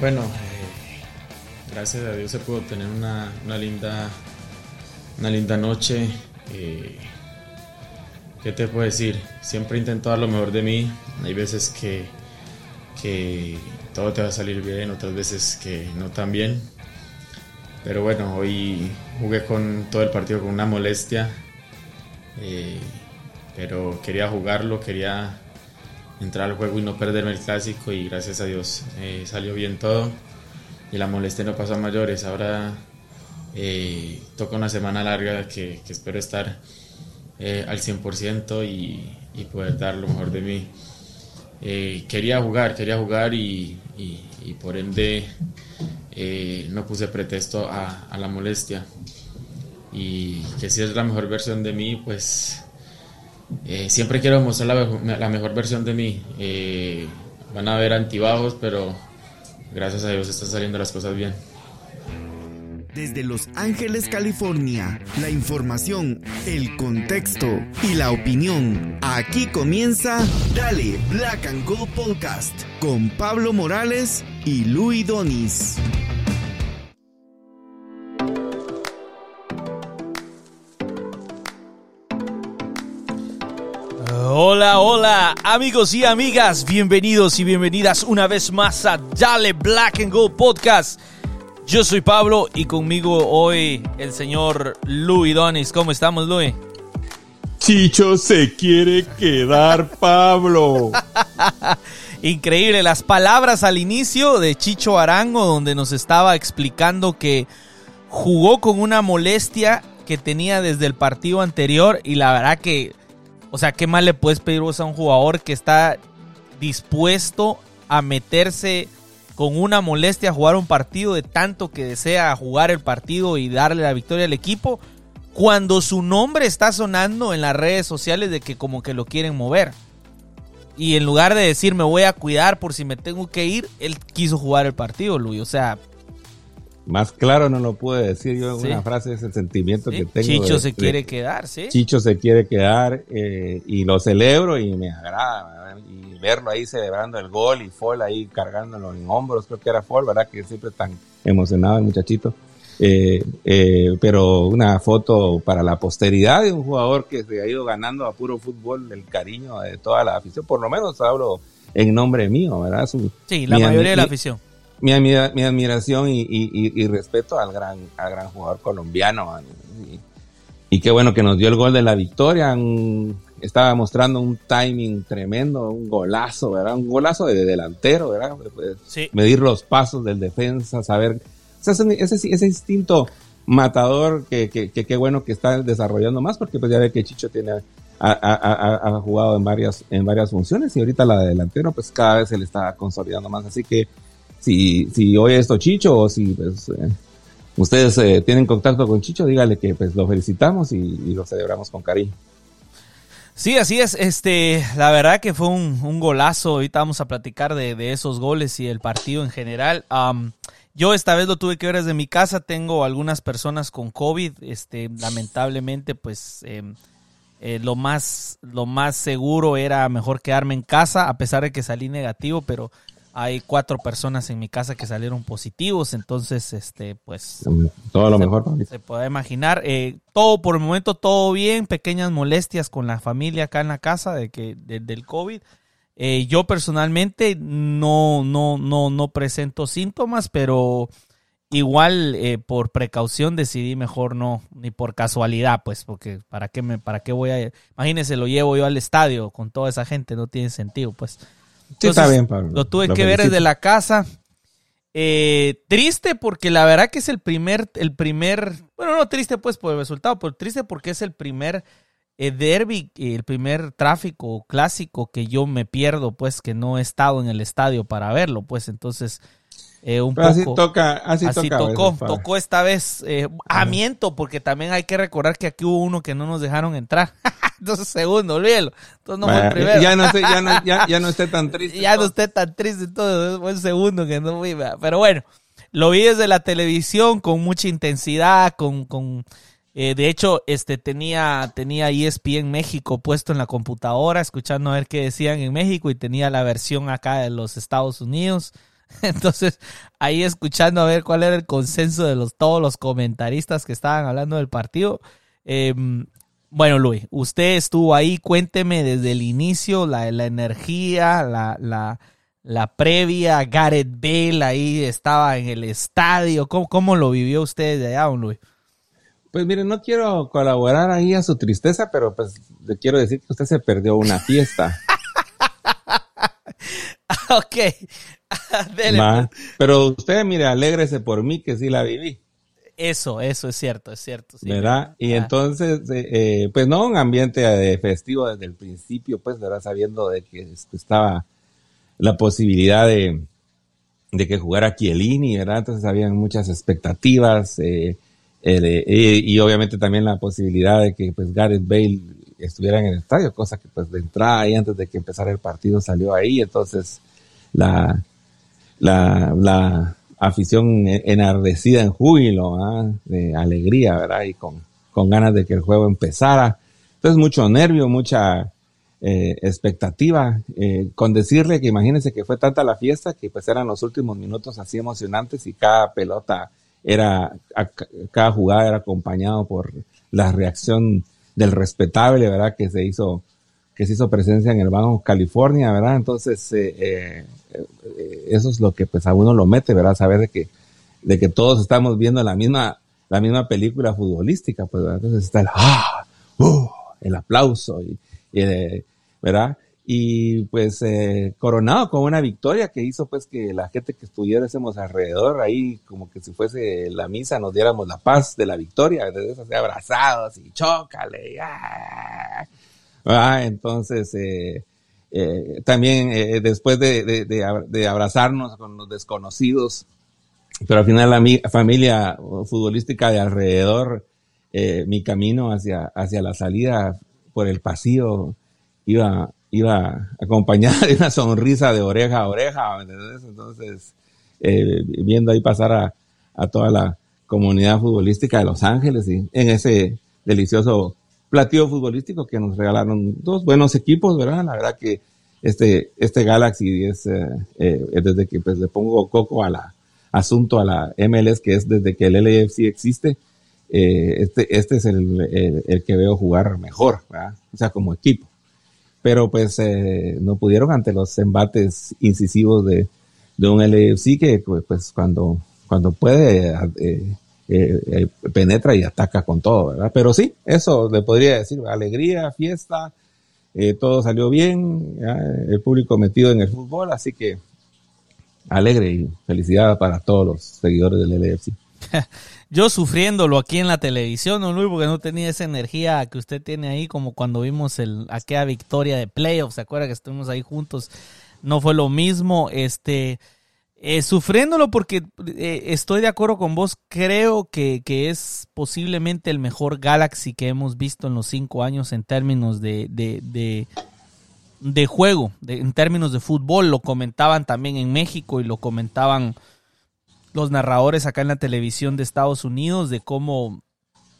Bueno, eh, gracias a Dios se pudo tener una, linda, una linda noche. Eh, ¿Qué te puedo decir? Siempre intento dar lo mejor de mí. Hay veces que, que todo te va a salir bien, otras veces que no tan bien. Pero bueno, hoy jugué con todo el partido con una molestia. Eh, pero quería jugarlo, quería entrar al juego y no perderme el clásico y gracias a Dios eh, salió bien todo y la molestia no pasó a mayores. Ahora eh, toca una semana larga que, espero estar eh, al 100% y, y, poder dar lo mejor de mí. quería jugar, quería jugar y, y, por ende no puse pretexto a, a la molestia y que si es la mejor versión de mí, pues eh, siempre quiero mostrar la, mejor versión de mí. Eh, van a haber antibajos, pero gracias a Dios están saliendo las cosas bien. Desde Los Ángeles, California, la información, el contexto y la opinión. Aquí comienza Dale Black and Gold Podcast con Pablo Morales y Luis Donis. Hola, hola, amigos y amigas, bienvenidos y bienvenidas una vez más a Dale Black and Gold Podcast. Yo soy Pablo y conmigo hoy el señor Louis Donis. ¿Cómo estamos, Louis? Chicho se quiere quedar, Pablo. Increíble, las palabras al inicio de Chicho Arango, donde nos estaba explicando que jugó con una molestia que tenía desde el partido anterior y la verdad que o sea, ¿qué más le puedes pedir vos a un jugador que está dispuesto a meterse con una molestia a jugar un partido de tanto que desea jugar el partido y darle la victoria al equipo? Cuando su nombre está sonando en las redes sociales de que como que lo quieren mover. Y en lugar de decir me voy a cuidar por si me tengo que ir, él quiso jugar el partido, Luis. O sea, más claro no lo pude decir yo en una frase, ese sentimiento que tengo. Chicho se quiere quedar, sí. Chicho se quiere quedar eh, y lo celebro y me agrada. Y verlo ahí celebrando el gol y Fall ahí cargándolo en hombros, creo que era Fall, ¿verdad? Que siempre tan emocionado el muchachito. Eh, eh, pero una foto para la posteridad de un jugador que se ha ido ganando a puro fútbol el cariño de toda la afición, por lo menos hablo en nombre mío, ¿verdad? sí, la mayoría de la afición mi, mi admiración y, respeto al gran, al gran jugador colombiano. Y, qué bueno que nos dio el gol de la victoria. estaba mostrando un timing tremendo, un golazo, ¿verdad? Un golazo de, delantero, ¿verdad? Pues, medir los pasos del defensa, saber. ese, ese, instinto matador que qué bueno que está desarrollando más, porque pues ya ve que Chicho tiene ha, jugado en varias, en varias funciones y ahorita la de delantero pues cada vez se le está consolidando más. Así que si, si oye esto Chicho o si pues, eh, ustedes eh, tienen contacto con Chicho, dígale que pues lo felicitamos y, lo celebramos con cariño. Sí, así es. Este, la verdad que fue un, golazo. Ahorita vamos a platicar de, esos goles y el partido en general. yo esta vez lo tuve que ver desde mi casa. Tengo algunas personas con COVID. Este, lamentablemente, pues em, eh, lo más, lo más seguro era mejor quedarme en casa, a pesar de que salí negativo, pero hay cuatro personas en mi casa que salieron positivos, entonces, este, pues... Todo lo mejor, Se puede imaginar. Eh, todo, por el momento, todo bien, pequeñas molestias con la familia acá en la casa de que, del COVID. Eh, yo personalmente no, no, no, no presento síntomas, pero igual eh, por precaución decidí mejor no, ni por casualidad, pues, porque para qué me, para qué voy a, imagínense, lo llevo yo al estadio con toda esa gente, no tiene sentido, pues está bien, Pablo. Lo tuve que ver desde la casa. Eh, triste porque la verdad que es el primer, el primer, bueno, no triste pues por el resultado, pero triste porque es el primer eh, derby, el primer tráfico clásico que yo me pierdo, pues que no he estado en el estadio para verlo, pues entonces eh, un poco, así toca, así, tocó, tocó esta vez. Eh, ah, miento, porque también hay que recordar que aquí hubo uno que no nos dejaron entrar. Entonces, segundo, olvídelo. Entonces, no fue el primero. Ya no, esté, ya, no, ya, ya no esté tan triste. ya no esté tan triste, entonces fue el segundo que no fui. Pero bueno, lo vi desde la televisión con mucha intensidad, con, con eh, de hecho, este tenía, tenía ESPN México puesto en la computadora, escuchando a ver qué decían en México, y tenía la versión acá de los Estados Unidos Entonces, ahí escuchando a ver cuál era el consenso de los, todos los comentaristas que estaban hablando del partido. Em, bueno, Luis, usted estuvo ahí, cuénteme desde el inicio la, la energía, la, la, la, previa, Gareth Bale ahí estaba en el estadio. ¿Cómo, cómo lo vivió usted de allá, don Luis? Pues mire, no quiero colaborar ahí a su tristeza, pero pues le quiero decir que usted se perdió una fiesta. ok. Pues. Pero usted, mire, alégrese por mí que sí la viví. Eso, eso es cierto, es cierto. ¿Verdad? Y ah. entonces, eh, eh, pues no, un ambiente de festivo desde el principio, pues, ¿verdad? Sabiendo de que estaba la posibilidad de, de que jugara Chiellini, ¿verdad? Entonces habían muchas expectativas eh, y, obviamente también la posibilidad de que pues Gareth Bale estuviera en el estadio, cosa que pues de entrada y antes de que empezara el partido salió ahí, entonces la, la, la afición enardecida en júbilo, ¿ah? de alegría, ¿verdad? Y con, con ganas de que el juego empezara. Entonces, mucho nervio, mucha eh, expectativa. Eh, con decirle que imagínense que fue tanta la fiesta que pues eran los últimos minutos así emocionantes y cada pelota era, cada jugada era acompañado por la reacción del respetable, ¿verdad? Que se hizo que se hizo presencia en el Banco California, ¿verdad? Entonces, eh, eh, eh, eso es lo que pues a uno lo mete, ¿verdad? Saber de que, de que todos estamos viendo la misma, la misma película futbolística, pues, ¿verdad? Entonces está el, ¡ah! ¡uh! el aplauso, y, ¿verdad? Y pues coronado con una victoria que hizo pues que la gente que estuviésemos alrededor ahí, como que si fuese la misa, nos diéramos la paz de la victoria, entonces abrazados y chócale, ¡ah! Ah, entonces, eh, eh, también eh, después de, abrazarnos con los desconocidos, pero al final la familia futbolística de alrededor, mi camino hacia, hacia la salida por el pasillo iba, iba acompañada de una sonrisa de oreja a oreja, Entonces, viendo ahí pasar a, a toda la comunidad futbolística de Los Ángeles y en ese delicioso platillo futbolístico que nos regalaron dos buenos equipos, ¿verdad? La verdad que este, este Galaxy es, eh, eh, desde que pues, le pongo coco a la asunto a la MLS, que es desde que el LAFC existe, eh, este, este es el, que veo jugar mejor, ¿verdad? O sea, como equipo. Pero pues no pudieron ante los embates incisivos de, de un LAFC que pues cuando, cuando puede eh, eh, penetra y ataca con todo, ¿verdad? Pero sí, eso le podría decir, alegría, fiesta, eh, todo salió bien, el público metido en el fútbol, así que alegre y felicidad para todos los seguidores del LFC. Yo sufriéndolo aquí en la televisión, ¿no, Luis? Porque no tenía esa energía que usted tiene ahí, como cuando vimos el, aquella victoria de playoffs, ¿se acuerda que estuvimos ahí juntos? No fue lo mismo, este... Eh, sufriéndolo porque eh, estoy de acuerdo con vos, creo que, es posiblemente el mejor Galaxy que hemos visto en los cinco años en términos de, de, de, juego, en términos de fútbol. Lo comentaban también en México y lo comentaban los narradores acá en la televisión de Estados Unidos de cómo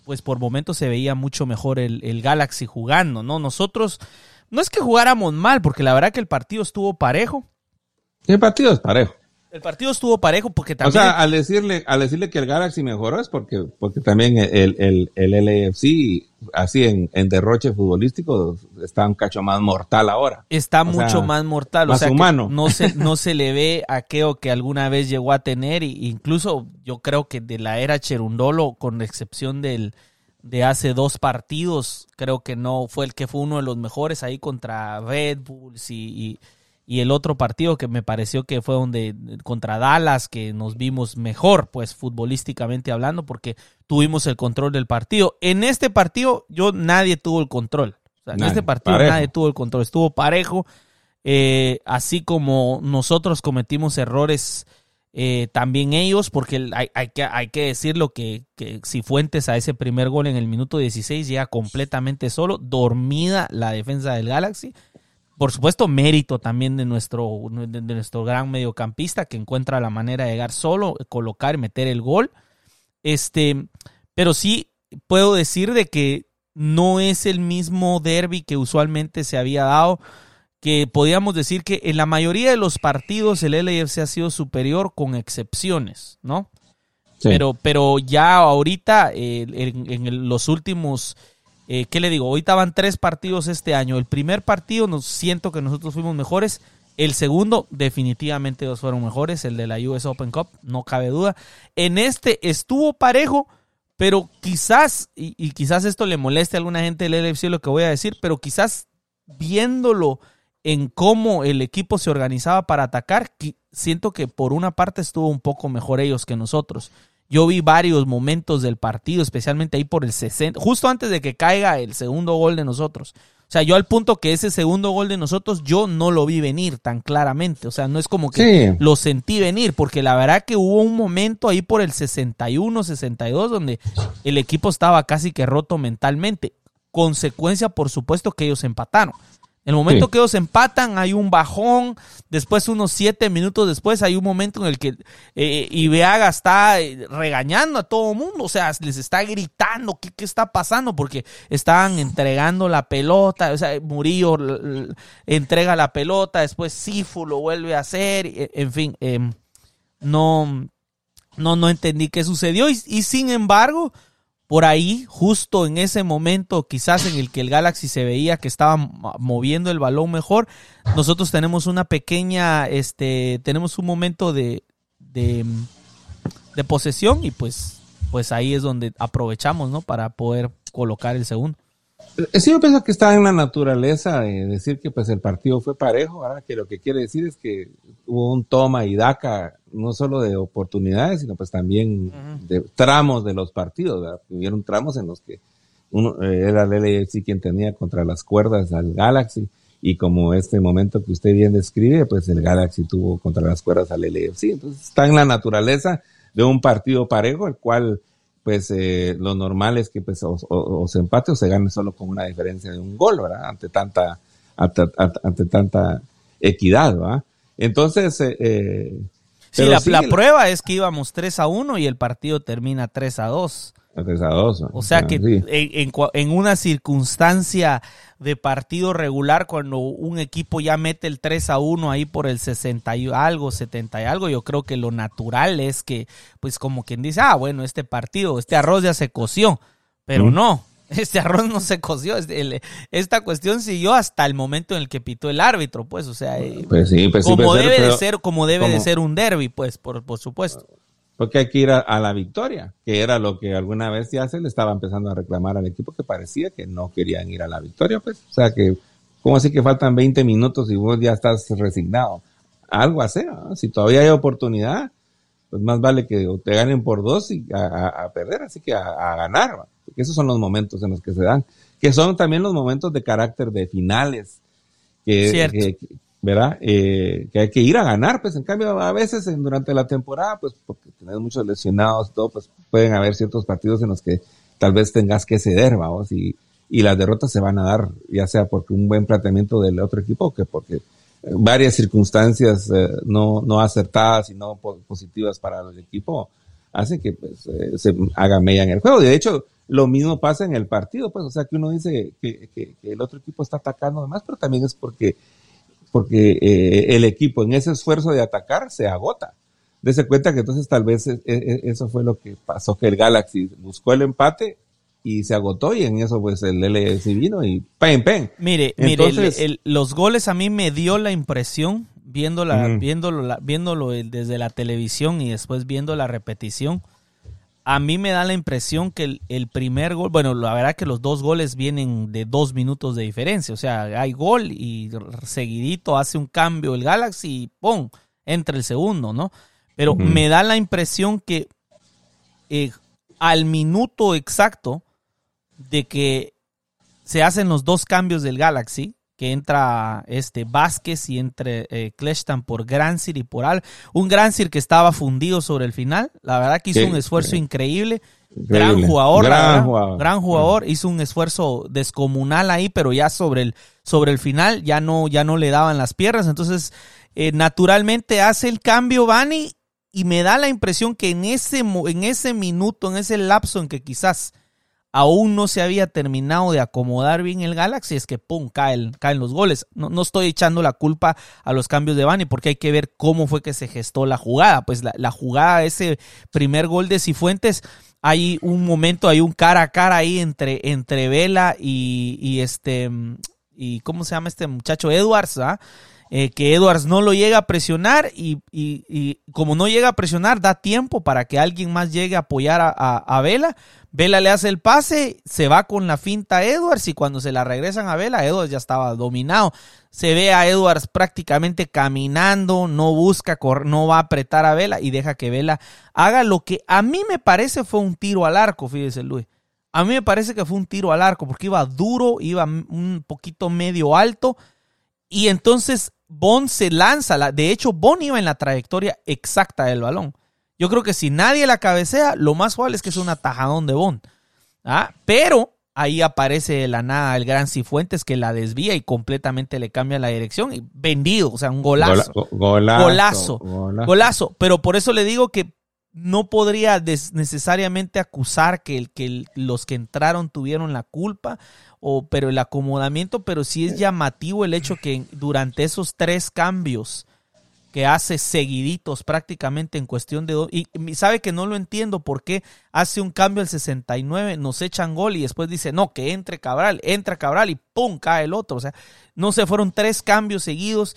pues por momentos se veía mucho mejor el, el Galaxy jugando, ¿no? Nosotros no es que jugáramos mal, porque la verdad que el partido estuvo parejo. El partido es parejo. El partido estuvo parejo porque también. O sea, al decirle, al decirle que el Galaxy mejoró es porque, porque también el, el, el LAFC, así en, en, derroche futbolístico, está un cacho más mortal ahora. Está mucho más mortal. Más o sea, humano. no se, no se le ve aquello que alguna vez llegó a tener. E incluso yo creo que de la era Cherundolo, con excepción del de hace dos partidos, creo que no fue el que fue uno de los mejores ahí contra Red Bulls y y el otro partido que me pareció que fue donde contra Dallas que nos vimos mejor pues futbolísticamente hablando porque tuvimos el control del partido. En este partido yo nadie tuvo el control. En este partido nadie tuvo el control. Estuvo parejo. Eh, así como nosotros cometimos errores eh, también ellos, porque hay, hay, que, hay que decirlo que, que si Fuentes a ese primer gol en el minuto 16 llega completamente solo, dormida la defensa del Galaxy, por supuesto, mérito también de nuestro, de, nuestro gran mediocampista que encuentra la manera de llegar solo, colocar y meter el gol. Este, pero sí puedo decir de que no es el mismo derby que usualmente se había dado que podíamos decir que en la mayoría de los partidos el LAFC ha sido superior con excepciones, ¿no? Pero, pero ya ahorita, eh, en, los últimos, eh, ¿qué le digo? Ahorita van tres partidos este año. El primer partido nos siento que nosotros fuimos mejores. El segundo, definitivamente dos fueron mejores, el de la US Open Cup, no cabe duda. En este estuvo parejo, pero quizás, y, quizás esto le moleste a alguna gente del LFC lo que voy a decir, pero quizás viéndolo en cómo el equipo se organizaba para atacar, siento que por una parte estuvo un poco mejor ellos que nosotros. Yo vi varios momentos del partido, especialmente ahí por el 60, justo antes de que caiga el segundo gol de nosotros. O sea, yo al punto que ese segundo gol de nosotros, yo no lo vi venir tan claramente. O sea, no es como que lo sentí venir, porque la verdad que hubo un momento ahí por el 61, 62, donde el equipo estaba casi que roto mentalmente. Consecuencia, por supuesto, que ellos empataron. En el momento que ellos empatan, hay un bajón. Después, unos siete minutos después, hay un momento en el que eh, Ibeaga está eh, regañando a todo el mundo. O sea, les está gritando qué, qué está pasando porque estaban entregando la pelota. O sea, Murillo entrega la pelota. Después Sifu lo vuelve a hacer. E, en fin, em, no, no, no entendí qué sucedió. y sin embargo, por ahí, justo en ese momento, quizás en el que el Galaxy se veía que estaba moviendo el balón mejor, nosotros tenemos una pequeña, este, tenemos un momento de, de, de posesión y pues, pues ahí es donde aprovechamos, ¿no? Para poder colocar el segundo. Eh, sí, yo pienso que está en la naturaleza de decir que pues el partido fue parejo, ahora que lo que quiere decir es que hubo un toma y daca, no solo de oportunidades, sino pues también de tramos de los partidos, ¿verdad? Hubieron tramos en los que uno, eh, era el LAFC quien tenía contra las cuerdas al Galaxy, y como este momento que usted bien describe, pues el Galaxy tuvo contra las cuerdas al LAFC. Entonces está en la naturaleza de un partido parejo, el cual pues eh, lo normal es que pues o, se empate o se gane solo con una diferencia de un gol, ¿verdad? Ante tanta, ante, tanta equidad, ¿verdad? Entonces, eh, eh sí, la, la, prueba es que íbamos 3 a 1 y el partido termina 3 a 2. O sea que en, una circunstancia de partido regular, cuando un equipo ya mete el 3 a 1 ahí por el 60 y algo, 70 y algo, yo creo que lo natural es que, pues como quien dice, ah, bueno, este partido, este arroz ya se coció, pero no, este arroz no se coció, este, esta cuestión siguió hasta el momento en el que pitó el árbitro, pues, o sea, eh, pues pues como debe de ser, como debe de ser un derby, pues, por, por supuesto porque hay que ir a, la victoria, que era lo que alguna vez ya se le estaba empezando a reclamar al equipo que parecía que no querían ir a la victoria, pues, o sea que, ¿cómo así que faltan 20 minutos y vos ya estás resignado? Algo así, si todavía hay oportunidad, pues más vale que te ganen por dos y a, perder, así que a, ganar, porque esos son los momentos en los que se dan, que son también los momentos de carácter de finales, que, ¿verdad? Eh, que hay que ir a ganar, pues en cambio a veces en, durante la temporada, pues porque tenés muchos lesionados todo, pues pueden haber ciertos partidos en los que tal vez tengas que ceder, vamos, y, y las derrotas se van a dar, ya sea porque un buen planteamiento del otro equipo o que porque eh, varias circunstancias eh, no, no acertadas y no positivas para el equipo hacen que pues, se haga media en el juego. De hecho, lo mismo pasa en el partido, pues, o sea que uno dice que, que, que el otro equipo está atacando además, pero también es porque porque eh, el equipo en ese esfuerzo de atacar se agota. Dese cuenta que entonces tal vez e, e, eso fue lo que pasó, que el Galaxy buscó el empate y se agotó y en eso pues el LS vino y pen, pen. Mire, mire, los goles a mí me dio la impresión, viéndola, viéndolo, viéndolo desde la televisión y después viendo la repetición, a mí me da la impresión que el, primer gol, bueno, la verdad que los dos goles vienen de dos minutos de diferencia, o sea, hay gol y seguidito hace un cambio el Galaxy y ¡pum! entra el segundo, ¿no? Pero me da la impresión que eh, al minuto exacto de que se hacen los dos cambios del Galaxy, que entra este Vázquez y entre eh, por Gransir y por Al. Un Gransir que estaba fundido sobre el final. La verdad que hizo un esfuerzo increíble. Gran jugador, gran, jugador. gran jugador. Hizo un esfuerzo descomunal ahí, pero ya sobre el, sobre el final ya no, ya no le daban las piernas. Entonces, eh, naturalmente hace el cambio Bani y me da la impresión que en ese, en ese minuto, en ese lapso en que quizás aún no se había terminado de acomodar bien el Galaxy, es que pum, caen, caen los goles. No, no, estoy echando la culpa a los cambios de Bani, porque hay que ver cómo fue que se gestó la jugada. Pues la, la jugada, ese primer gol de Cifuentes, hay un momento, hay un cara a cara ahí entre, entre Vela y, este, y ¿cómo se llama este muchacho? Edwards, ¿ah? Que Edwards no lo llega a presionar y, y, como no llega a presionar, da tiempo para que alguien más llegue a apoyar a, a, Vela. Vela le hace el pase, se va con la finta a Edwards y cuando se la regresan a Vela, Edwards ya estaba dominado. Se ve a Edwards prácticamente caminando, no busca, no va a apretar a Vela y deja que Vela haga lo que a mí me parece fue un tiro al arco, fíjese Luis. A mí me parece que fue un tiro al arco porque iba duro, iba un poquito medio alto y entonces Bon se lanza. De hecho, Bon iba en la trayectoria exacta del balón. Yo creo que si nadie la cabecea, lo más probable es que es un atajadón de Bon. ¿Ah? Pero ahí aparece de la nada el gran Cifuentes que la desvía y completamente le cambia la dirección. Y vendido, o sea, un golazo. golazo, golazo. Pero por eso le digo que no podría necesariamente acusar que, que los que entraron tuvieron la culpa o, pero el acomodamiento, pero sí es llamativo el hecho que durante esos tres cambios que hace seguiditos prácticamente en cuestión de dos, y sabe que no lo entiendo por qué hace un cambio al 69, nos echan gol y después dice, no, que entre Cabral, entra Cabral y ¡pum! cae el otro. O sea, no se fueron tres cambios seguidos.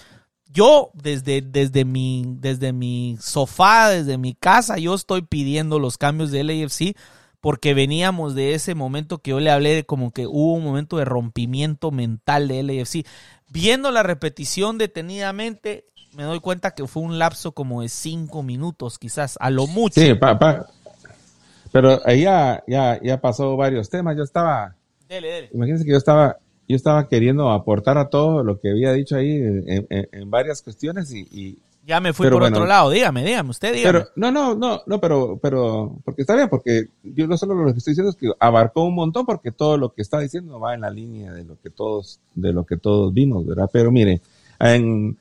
Yo, desde, desde, mi, desde mi sofá, desde mi casa, yo estoy pidiendo los cambios del AFC porque veníamos de ese momento que yo le hablé de como que hubo un momento de rompimiento mental de LAFC. Viendo la repetición detenidamente, me doy cuenta que fue un lapso como de cinco minutos, quizás, a lo mucho. Sí, papá. Pero ahí ya, ya, pasó varios temas. Yo estaba. Dele, dele. Imagínense que yo estaba, yo estaba queriendo aportar a todo lo que había dicho ahí en, varias cuestiones y, ya me fui por otro lado, dígame, dígame, usted dígame. Pero, no, no, no, no, pero, pero, porque está bien, porque yo no solo lo que estoy diciendo es que abarcó un montón, porque todo lo que está diciendo va en la línea de lo que todos, de lo que todos vimos, ¿verdad? Pero mire, en,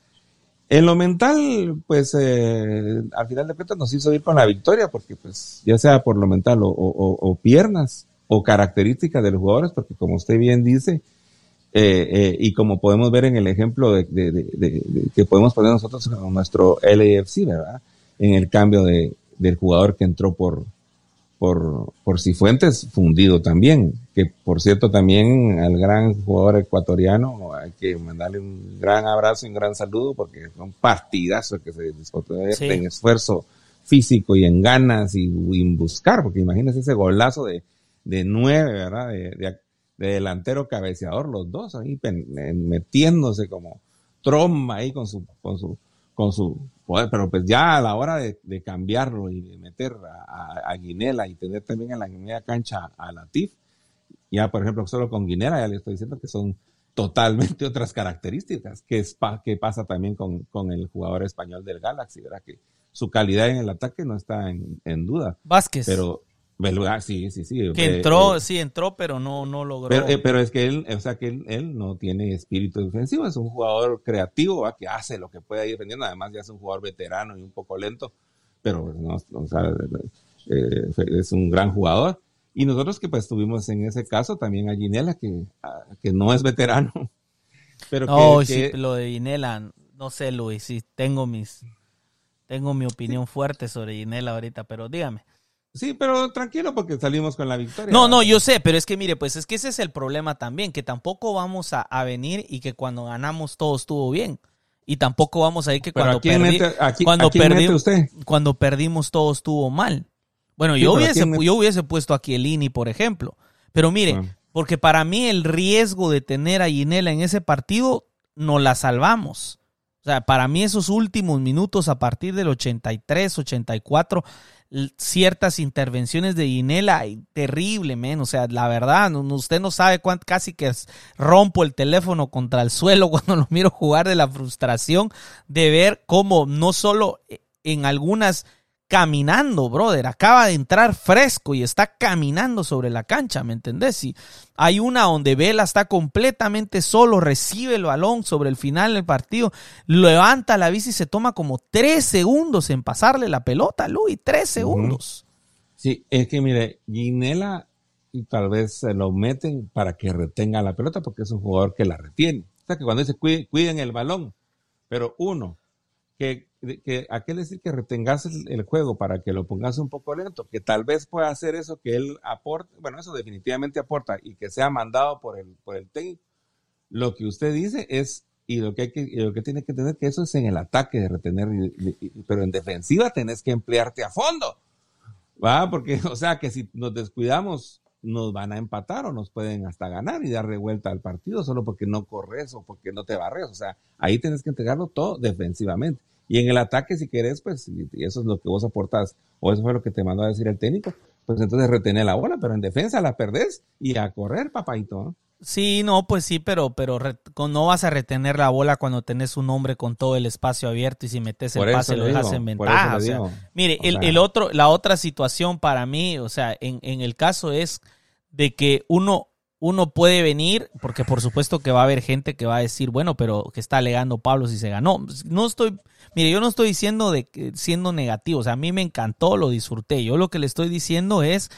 en lo mental, pues, eh, al final de cuentas nos hizo ir con la victoria, porque pues, ya sea por lo mental o, o, o piernas o características de los jugadores, porque como usted bien dice, eh, eh, y como podemos ver en el ejemplo de, que podemos poner nosotros con nuestro LAFC, ¿verdad? En el cambio de, del jugador que entró por, por, por Cifuentes, fundido también. Que por cierto, también al gran jugador ecuatoriano hay que mandarle un gran abrazo y un gran saludo porque fue un partidazo que se disfrutó en esfuerzo físico y en ganas y, en buscar, porque imagínese ese golazo de, de nueve, ¿verdad? De, de, de delantero cabeceador, los dos ahí metiéndose como tromba ahí con su, con su, con su poder, pero pues ya a la hora de, cambiarlo y de meter a, Guinela y tener también en la media cancha a Latif, ya por ejemplo solo con Guinela ya le estoy diciendo que son totalmente otras características, que, es que pasa también con, con, el jugador español del Galaxy, ¿verdad? Que su calidad en el ataque no está en, en duda. Vázquez. Pero, sí, sí, sí. Que entró, sí entró, pero no, no logró. Eh, pero, es que él, o sea, que él, no tiene espíritu defensivo, es un jugador creativo, que hace lo que puede ir defendiendo, además ya es un jugador veterano y un poco lento, pero no, o sea, eh, es un gran jugador. Y nosotros que pues tuvimos en ese caso también a Ginela, que, que no es veterano. Pero no, sí, lo de Ginela, no sé, Luis, sí, tengo mis, tengo mi opinión fuerte sobre Ginela ahorita, pero dígame. Sí, pero tranquilo porque salimos con la victoria. No, no, yo sé, pero es que mire, pues es que ese es el problema también, que tampoco vamos a, venir y que cuando ganamos todo estuvo bien. Y tampoco vamos a ir que cuando, cuando, cuando perdimos todo estuvo mal. Bueno, yo, hubiese, yo hubiese puesto a Chiellini, por ejemplo. Pero mire, porque para mí el riesgo de tener a Ginela en ese partido no la salvamos. O sea, para mí esos últimos minutos a partir del 83, 84 ciertas intervenciones de Ginela, terrible, men. O sea, la verdad, usted no sabe cuánto, casi que rompo el teléfono contra el suelo cuando lo miro jugar de la frustración de ver cómo no solo en algunas caminando, brother. Acaba de entrar fresco y está caminando sobre la cancha, ¿me entendés? Y hay una donde Vela está completamente solo, recibe el balón sobre el final del partido, levanta la bici y se toma como tres segundos en pasarle la pelota, Luis, tres segundos. Sí, es que mire, Ginela y tal vez se lo meten para que retenga la pelota porque es un jugador que la retiene. O sea que cuando dice cuiden el balón, pero uno, que, que ¿a qué decir que retengas el, juego para que lo pongas un poco lento? Que tal vez pueda hacer eso que él aporte, bueno, eso definitivamente aporta y que sea mandado por el, por el técnico. Lo que usted dice es, y lo que, hay que, lo que tiene que tener que eso es en el ataque de retener, pero en defensiva tenés que emplearte a fondo. ¿Va? Porque, o sea, que si nos descuidamos, nos van a empatar o nos pueden hasta ganar y dar revuelta al partido solo porque no corres o porque no te barres. O sea, ahí tienes que entregarlo todo defensivamente. Y en el ataque, si querés, pues, y eso es lo que vos aportás, o eso fue lo que te mandó a decir el técnico, pues entonces retener la bola, pero en defensa la perdés y a correr, papaito. Sí, no, pues sí, pero, pero no vas a retener la bola cuando tenés un hombre con todo el espacio abierto y si metes el pase lo dejas en ventaja. mire, el, el, otro, la otra situación para mí, o sea, en, en el caso es de que uno, uno puede venir, porque por supuesto que va a haber gente que va a decir, bueno, pero que está alegando Pablo si se ganó. No estoy, mire, yo no estoy diciendo de siendo negativo, o sea, a mí me encantó, lo disfruté. Yo lo que le estoy diciendo es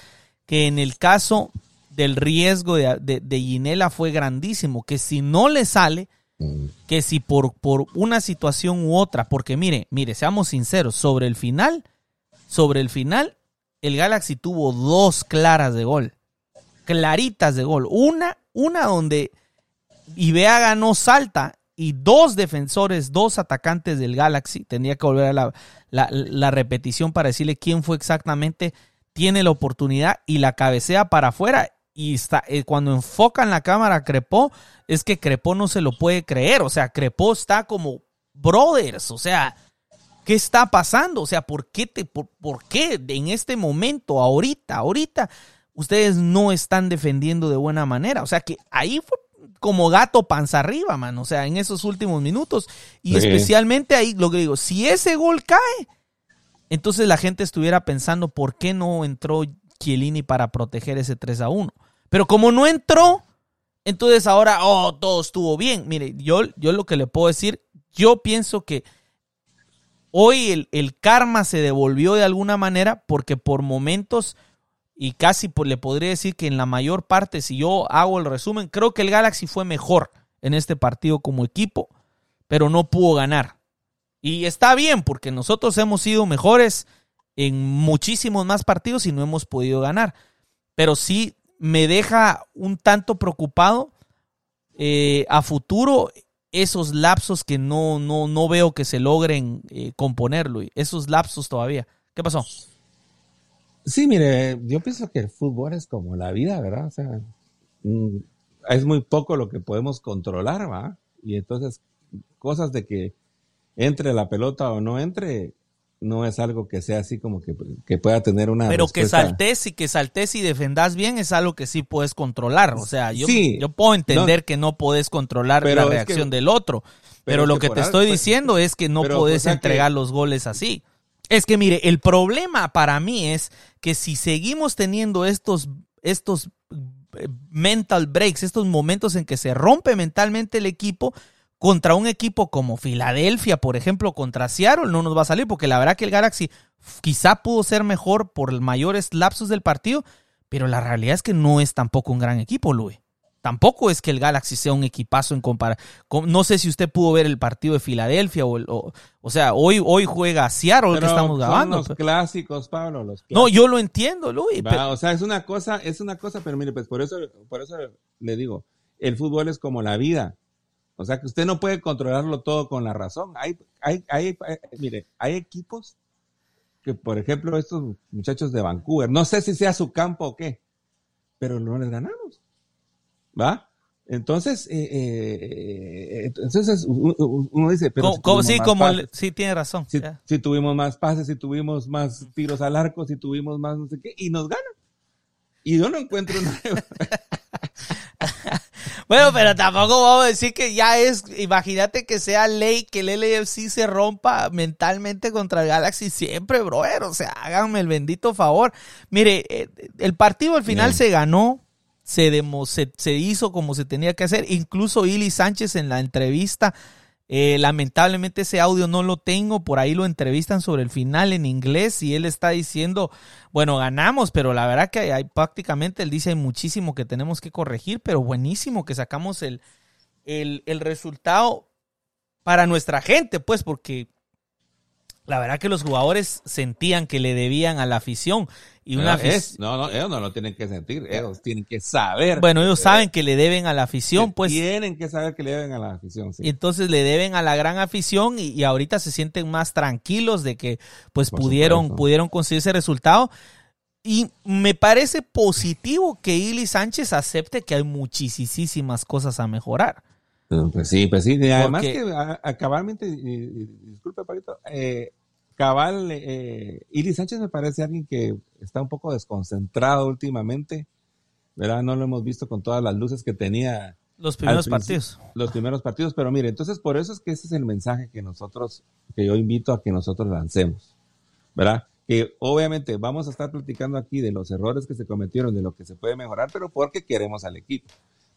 que en el caso del riesgo de, de, Ginela fue grandísimo, que si no le sale, mm. que si por, por una situación u otra, porque mire, mire, seamos sinceros, sobre el final, sobre el final, el Galaxy tuvo dos claras de gol, claritas de gol. Una, una donde Ibeaga no salta y dos defensores, dos atacantes del Galaxy, tendría que volver a la, la, repetición para decirle quién fue exactamente, tiene la oportunidad y la cabecea para afuera y está, eh, cuando enfocan la cámara a Crepó, es que Crepó no se lo puede creer. O sea, Crepó está como brothers. O sea, ¿qué está pasando? O sea, ¿por qué, te, por, qué en este momento, ahorita, ahorita, ustedes no están defendiendo de buena manera? O sea, que ahí fue como gato panza arriba, man. O sea, en esos últimos minutos. Y especialmente ahí, lo que digo, si ese gol cae, entonces la gente estuviera pensando, ¿por qué no entró Chiellini para proteger ese 3 a 1. Pero como no entró, entonces ahora, oh, todo estuvo bien. Mire, yo, yo lo que le puedo decir, yo pienso que hoy el, el karma se devolvió de alguna manera porque por momentos, y casi le podría decir que en la mayor parte, si yo hago el resumen, creo que el Galaxy fue mejor en este partido como equipo, pero no pudo ganar. Y está bien porque nosotros hemos sido mejores en muchísimos más partidos y no hemos podido ganar. Pero sí me deja un tanto preocupado eh, a futuro esos lapsos que no, no, no veo que se logren eh, componerlo. Esos lapsos todavía. ¿Qué pasó? Sí, mire, yo pienso que el fútbol es como la vida, ¿verdad? O sea, mm, es muy poco lo que podemos controlar, ¿va? Y entonces, cosas de que entre la pelota o no entre, no es algo que sea así como que, pueda tener una. Pero que saltes y que saltes y defendas bien es algo que sí puedes controlar. O sea, yo, yo puedo entender que no puedes controlar la reacción del otro. Pero, lo que, te estoy pues, diciendo es que no puedes entregar los goles así. Es que mire, el problema para mí es que si seguimos teniendo estos, estos eh, mental breaks, estos momentos en que se rompe mentalmente el equipo, contra un equipo como Filadelfia, por ejemplo, contra Seattle, no nos va a salir, porque la verdad que el Galaxy quizá pudo ser mejor por mayores lapsos del partido, pero la realidad es que no es tampoco un gran equipo, Luis. Tampoco es que el Galaxy sea un equipazo en comparación. No sé si usted pudo ver el partido de Filadelfia o, o, sea, hoy, hoy juega Seattle que estamos grabando. Los clásicos, Pablo, los No, yo lo entiendo, Luis. O sea, es una cosa, es una cosa, pero mire, pues por eso, por eso le digo, el fútbol es como la vida. O sea que usted no puede controlarlo todo con la razón. Hay, hay, hay, mire, hay equipos que, por ejemplo, estos muchachos de Vancouver, no sé si sea su campo o qué, pero no les ganamos. ¿Va? Entonces, eh, eh, entonces uno dice, pero sí, como sí tiene razón. Si, tuvimos más pases, si tuvimos más tiros al arco, si tuvimos más no sé qué, y nos ganan. Y yo no encuentro. Bueno, pero tampoco vamos a decir que ya es, imagínate que sea ley que el LFC se rompa mentalmente contra el Galaxy siempre, brother. O sea, háganme el bendito favor. Mire, eh, el partido al final se ganó, se, se, hizo como se tenía que hacer. Incluso Ili Sánchez en la entrevista Eh, lamentablemente ese audio no lo tengo, por ahí lo entrevistan sobre el final en inglés y él está diciendo, bueno, ganamos, pero la verdad que hay, prácticamente él dice hay muchísimo que tenemos que corregir, pero buenísimo que sacamos el, el, el resultado para nuestra gente, pues porque la verdad que los jugadores sentían que le debían a la afición. Y una no, es, no, no, ellos no lo tienen que sentir, ellos tienen que saber. Bueno, ellos saben que le deben a la afición, pues. Tienen que saber que le deben a la afición, sí. Y entonces le deben a la gran afición y, y ahorita se sienten más tranquilos de que pues Por pudieron, supuesto. pudieron conseguir ese resultado. Y me parece positivo que Ili Sánchez acepte que hay muchísimas cosas a mejorar. Pues sí, pues sí. Además Porque, que a, a cabalmente, disculpe, Paquito, eh, cabal, eh, Ili Sánchez me parece alguien que está un poco desconcentrado últimamente, ¿verdad? No lo hemos visto con todas las luces que tenía. Los primeros partidos. Los primeros partidos, pero mire, entonces por eso es que ese es el mensaje que nosotros, que yo invito a que nosotros lancemos, ¿verdad? Que obviamente vamos a estar platicando aquí de los errores que se cometieron, de lo que se puede mejorar, pero porque queremos al equipo.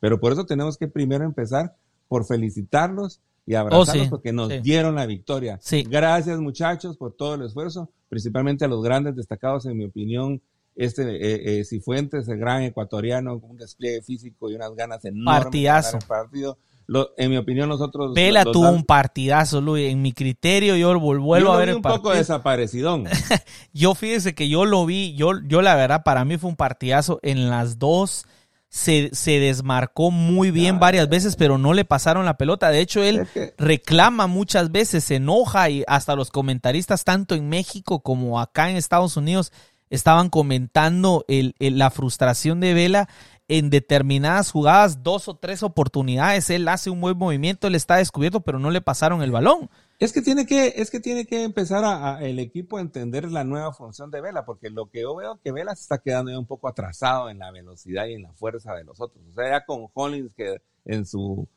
Pero por eso tenemos que primero empezar por felicitarlos y abrazarlos oh, sí, porque nos sí. dieron la victoria. Sí. Gracias muchachos por todo el esfuerzo, principalmente a los grandes destacados, en mi opinión, este eh, eh, Cifuentes, el gran ecuatoriano, con un despliegue físico y unas ganas enormes. Partidazo. Partido. Lo, en mi opinión, nosotros. Vela los, tuvo un partidazo, Luis. En mi criterio, yo vuelvo yo a ver el un poco desaparecidón. yo fíjese que yo lo vi, yo, yo la verdad, para mí fue un partidazo en las dos se, se, desmarcó muy bien varias veces, pero no le pasaron la pelota. De hecho, él reclama muchas veces, se enoja y hasta los comentaristas, tanto en México como acá en Estados Unidos, estaban comentando el, el, la frustración de Vela en determinadas jugadas, dos o tres oportunidades. Él hace un buen movimiento, él está descubierto, pero no le pasaron el balón. Es que tiene que, es que tiene que empezar el equipo a entender la nueva función de Vela, porque lo que yo veo que Vela se está quedando ya un poco atrasado en la velocidad y en la fuerza de los otros. O sea, ya con Hollins que en su,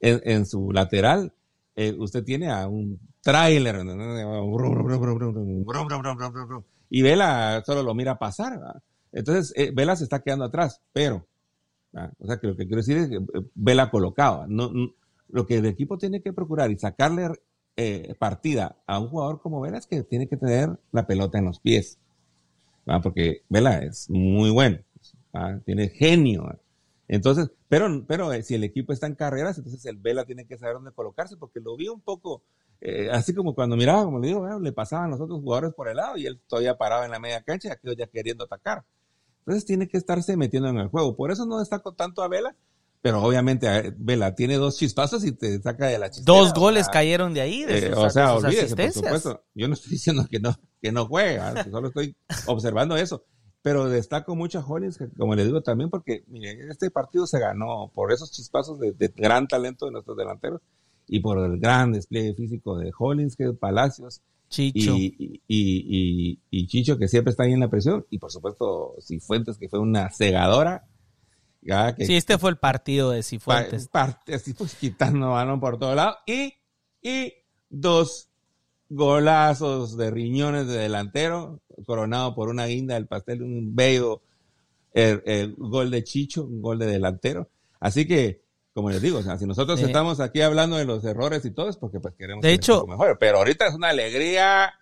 en, su lateral, eh, usted tiene a un tráiler y Vela solo lo mira pasar. Entonces, eh, Vela se está quedando atrás, pero, o sea, que lo que quiero decir es que eh, Vela colocado. Lo que el equipo tiene que procurar y sacarle eh, partida a un jugador como Vela es que tiene que tener la pelota en los pies. Porque Vela es muy bueno, tiene genio. Entonces, pero, pero eh, si el equipo está en carreras, entonces el Vela tiene que saber dónde colocarse, porque lo vi un poco, eh, así como cuando miraba, como le digo, le pasaban los otros jugadores por el lado y él todavía paraba en la media cancha y aquellos ya queriendo atacar. Entonces tiene que estarse metiendo en el juego. Por eso no destaco tanto a Vela, pero obviamente, Vela tiene dos chispazos y te saca de la chispera. Dos goles sea, cayeron de ahí. De sus, eh, o sea, olvídese, por supuesto. Yo no estoy diciendo que no, que no juega, solo estoy observando eso. Pero destaco mucho a Hollins, como le digo también, porque mire, este partido se ganó por esos chispazos de, de, gran talento de nuestros delanteros y por el gran despliegue físico de Hollins, que Palacios. Chicho. Y, y, y, y, Chicho, que siempre está ahí en la presión. Y por supuesto, Cifuentes, que fue una cegadora ya, que, sí, este fue el partido de Cifuentes. Parte, pues quitando balón por todo lado. Y, y dos golazos de riñones de delantero, coronado por una guinda del pastel, un bello el, el gol de Chicho, un gol de delantero. Así que, como les digo, o sea, si nosotros eh, estamos aquí hablando de los errores y todo es porque pues queremos de hecho, mejor. Pero ahorita es una alegría,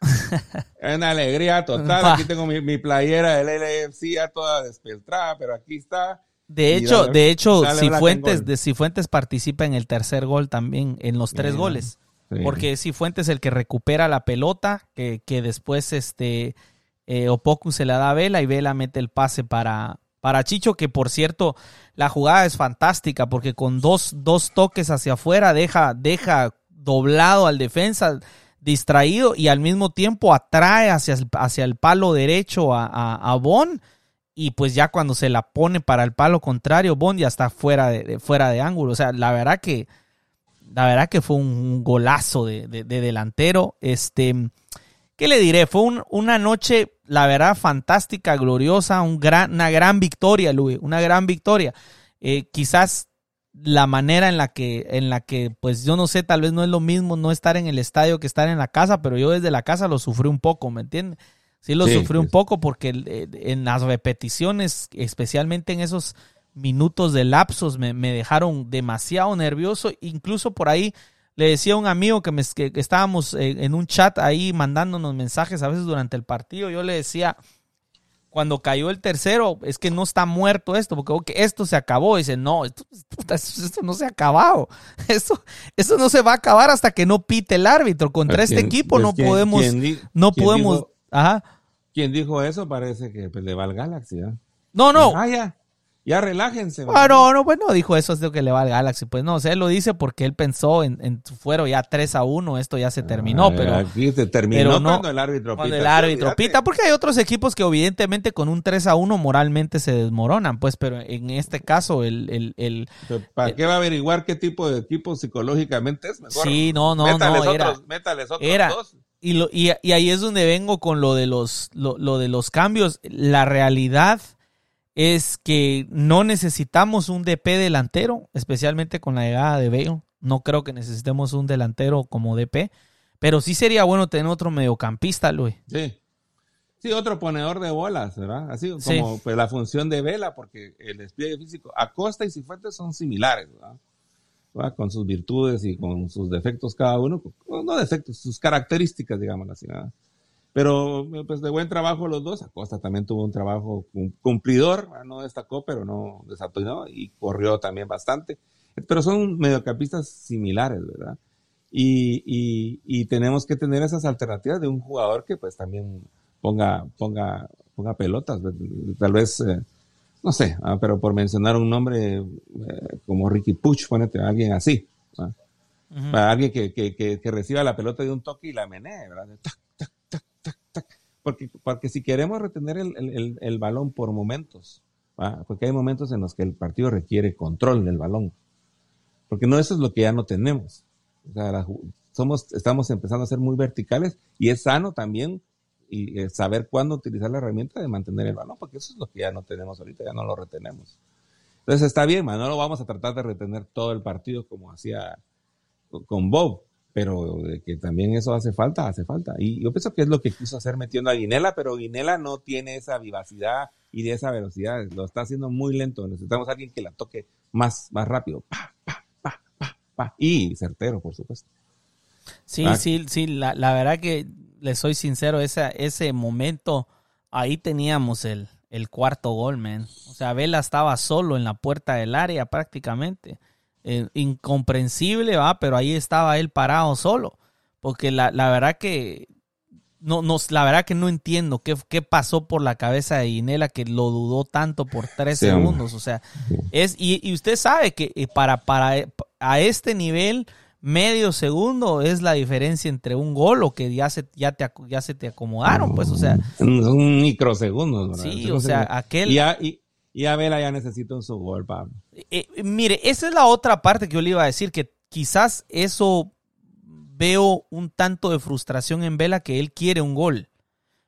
es una alegría total. Aquí tengo mi, mi playera del LFC ya toda despeltrada, pero aquí está de hecho, de hecho, Cifuentes, de Cifuentes participa en el tercer gol también, en los tres yeah. goles. Sí. Porque Cifuentes es el que recupera la pelota, que, que después este eh, Opoku se la da a Vela y Vela mete el pase para, para Chicho, que por cierto, la jugada es fantástica, porque con dos, dos toques hacia afuera deja, deja doblado al defensa, distraído, y al mismo tiempo atrae hacia, hacia el palo derecho a, a, a Bon y pues ya cuando se la pone para el palo contrario, Bond ya está fuera de, fuera de ángulo. O sea, la verdad que la verdad que fue un golazo de, de, de delantero. Este, ¿qué le diré? Fue un, una noche, la verdad, fantástica, gloriosa, un gran, una gran victoria, Luis, una gran victoria. Eh, quizás la manera en la que, en la que, pues yo no sé, tal vez no es lo mismo no estar en el estadio que estar en la casa, pero yo desde la casa lo sufrí un poco, ¿me entiendes? Sí lo sí, sufrí un poco porque eh, en las repeticiones, especialmente en esos minutos de lapsos, me, me, dejaron demasiado nervioso. Incluso por ahí le decía a un amigo que, me, que, estábamos en, un chat ahí mandándonos mensajes a veces durante el partido, yo le decía, cuando cayó el tercero, es que no está muerto esto, porque esto se acabó. dice, no, esto, no se ha acabado. Esto, esto no se va a acabar hasta que no pite el árbitro. Contra este equipo no podemos, no podemos, ajá. Quien dijo eso parece que pues, le va al Galaxy, No, no. Ah, ya. Ya relájense. Ah, no, no, pues no dijo eso, es de que le va al Galaxy. Pues no, o sea, él lo dice porque él pensó en, en fuero ya 3 a 1, esto ya se terminó, ah, pero. Aquí se terminó cuando el árbitro cuando pita. el árbitro pita, porque hay otros equipos que evidentemente con un 3 a 1 moralmente se desmoronan, pues, pero en este caso, el. el, el ¿Para qué va a averiguar qué tipo de equipo psicológicamente es mejor? Sí, no, no, métales no. Otros, métales otros era, dos. Y, lo, y, y ahí es donde vengo con lo de los, lo, lo de los cambios. La realidad es que no necesitamos un DP delantero, especialmente con la llegada de Bale. No creo que necesitemos un delantero como DP, pero sí sería bueno tener otro mediocampista, Luis. Sí. Sí, otro ponedor de bolas, ¿verdad? Así como pues, la función de Vela, porque el despliegue físico, Acosta y Cifuentes son similares, ¿verdad? Con sus virtudes y con sus defectos cada uno, no defectos, sus características, digamos así, ¿verdad? Pero pues de buen trabajo los dos. Acosta también tuvo un trabajo cumplidor, no destacó, pero no desatinó y corrió también bastante. Pero son mediocampistas similares, ¿verdad? Y, y, y, tenemos que tener esas alternativas de un jugador que pues también ponga, ponga, ponga pelotas. Tal vez, eh, no sé, ah, pero por mencionar un nombre eh, como Ricky Puch, ponete a alguien así. Para alguien que, que, que, reciba la pelota de un toque y la menee, ¿verdad? Porque, porque si queremos retener el, balón por momentos, porque hay momentos en los que el partido requiere control del balón, porque no eso es lo que ya no tenemos. somos, estamos empezando a ser muy verticales y es sano también y eh, saber cuándo utilizar la herramienta de mantener el balón, porque eso es lo que ya no tenemos ahorita, ya no lo retenemos. Entonces está bien, no lo vamos a tratar de retener todo el partido como hacía con Bob, pero de que también eso hace falta, hace falta. Y yo pienso que es lo que quiso hacer metiendo a Guinela, pero Guinela no tiene esa vivacidad y de esa velocidad, lo está haciendo muy lento. Necesitamos a alguien que la toque más, más rápido. Pa, pa, pa, pa, pa. Y certero, por supuesto. Sí, ah. sí, sí, la, la, verdad que le soy sincero, ese, ese momento, ahí teníamos el, el cuarto gol, man. O sea, Vela estaba solo en la puerta del área prácticamente eh, incomprensible, va, pero ahí estaba él parado solo. Porque la, la verdad que no, no, la verdad que no entiendo qué, qué pasó por la cabeza de Inela que lo dudó tanto por tres segundos. O sea, es, y, y, usted sabe que eh, para, para a este nivel, medio segundo es la diferencia entre un gol o que ya se, ya te, ya se te acomodaron, pues, o sea. Un microsegundo, Sí, o sea, aquel. Y, y Abela ya necesita un gol, Pablo. Eh, mire, esa es la otra parte que yo le iba a decir, que quizás eso veo un tanto de frustración en Vela que él quiere un gol.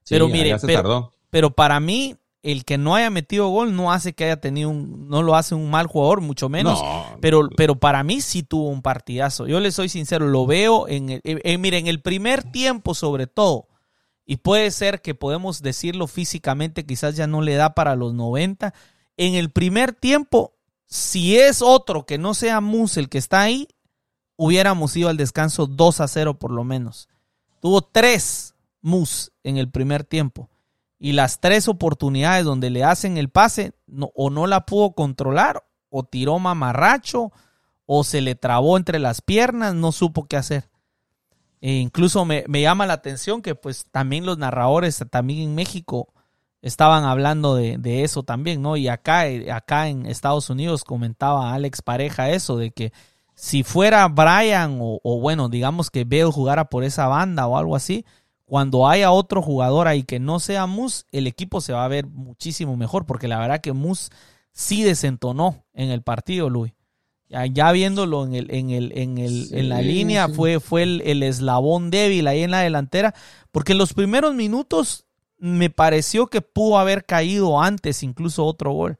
pero mire, pero, pero, para mí el que no haya metido gol no hace que haya tenido un, no lo hace un mal jugador, mucho menos. Pero, pero para mí sí tuvo un partidazo. Yo le soy sincero, lo veo en, el, mire, en el primer tiempo sobre todo. Y puede ser que podemos decirlo físicamente, quizás ya no le da para los 90, en el primer tiempo, si es otro que no sea Mus el que está ahí, hubiéramos ido al descanso 2 a 0 por lo menos. Tuvo tres Mus en el primer tiempo. Y las tres oportunidades donde le hacen el pase, o no la pudo controlar, o tiró mamarracho, o se le trabó entre las piernas, no supo qué hacer. E incluso me, me, llama la atención que pues también los narradores, también en México, estaban hablando de, eso también, ¿no? Y acá, eh, acá en Estados Unidos comentaba Alex Pareja eso, de que si fuera Brian o, bueno, digamos que Bale jugara por esa banda o algo así, cuando haya otro jugador ahí que no sea Mus, el equipo se va a ver muchísimo mejor, porque la verdad que Mus sí desentonó en el partido, Luis. Ya, viéndolo en, el, en, el, en, el, en la línea, fue, fue el, el eslabón débil ahí en la delantera, porque en los primeros minutos me pareció que pudo haber caído antes incluso otro gol,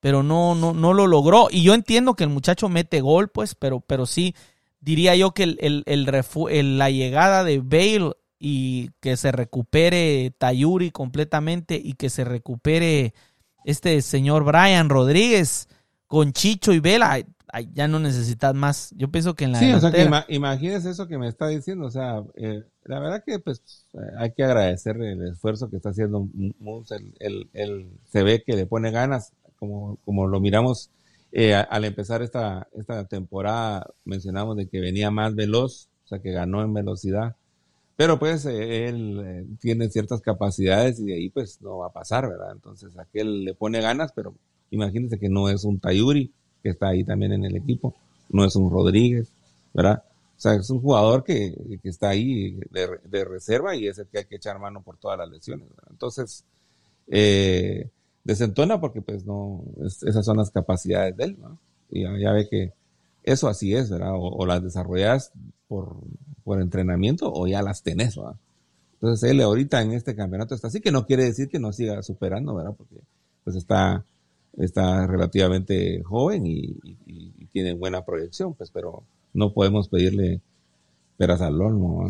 pero no, no, no lo logró. Y yo entiendo que el muchacho mete gol, pues, pero, pero sí, diría yo que el, el, la llegada de Bale y que se recupere Tayuri completamente y que se recupere este señor Brian Rodríguez con Chicho y Vela, ya no necesitas más. Yo pienso que en la Sí, o sea, que imagínese eso que me está diciendo. O sea, eh, la verdad que pues hay que agradecer el esfuerzo que está haciendo Moose. El, se ve que le pone ganas, como, como lo miramos eh, al empezar esta, esta temporada. Mencionamos de que venía más veloz, o sea, que ganó en velocidad. Pero pues eh, él tiene ciertas capacidades y de ahí pues no va a pasar, ¿verdad? Entonces aquel le pone ganas, pero imagínense que no es un Tayuri que está ahí también en el equipo, no es un Rodríguez, ¿verdad? O sea, es un jugador que, está ahí de, reserva y es el que hay que echar mano por todas las lesiones. Entonces, eh, desentona porque pues no, esas son las capacidades de él, ¿no? Y ya, ve que eso así es, ¿verdad? O, las desarrollas por, por, entrenamiento o ya las tenés, ¿verdad? Entonces él ahorita en este campeonato está así, que no quiere decir que no siga superando, ¿verdad? Porque pues está está relativamente joven y, tiene buena proyección, pues, pero no podemos pedirle peras al olmo.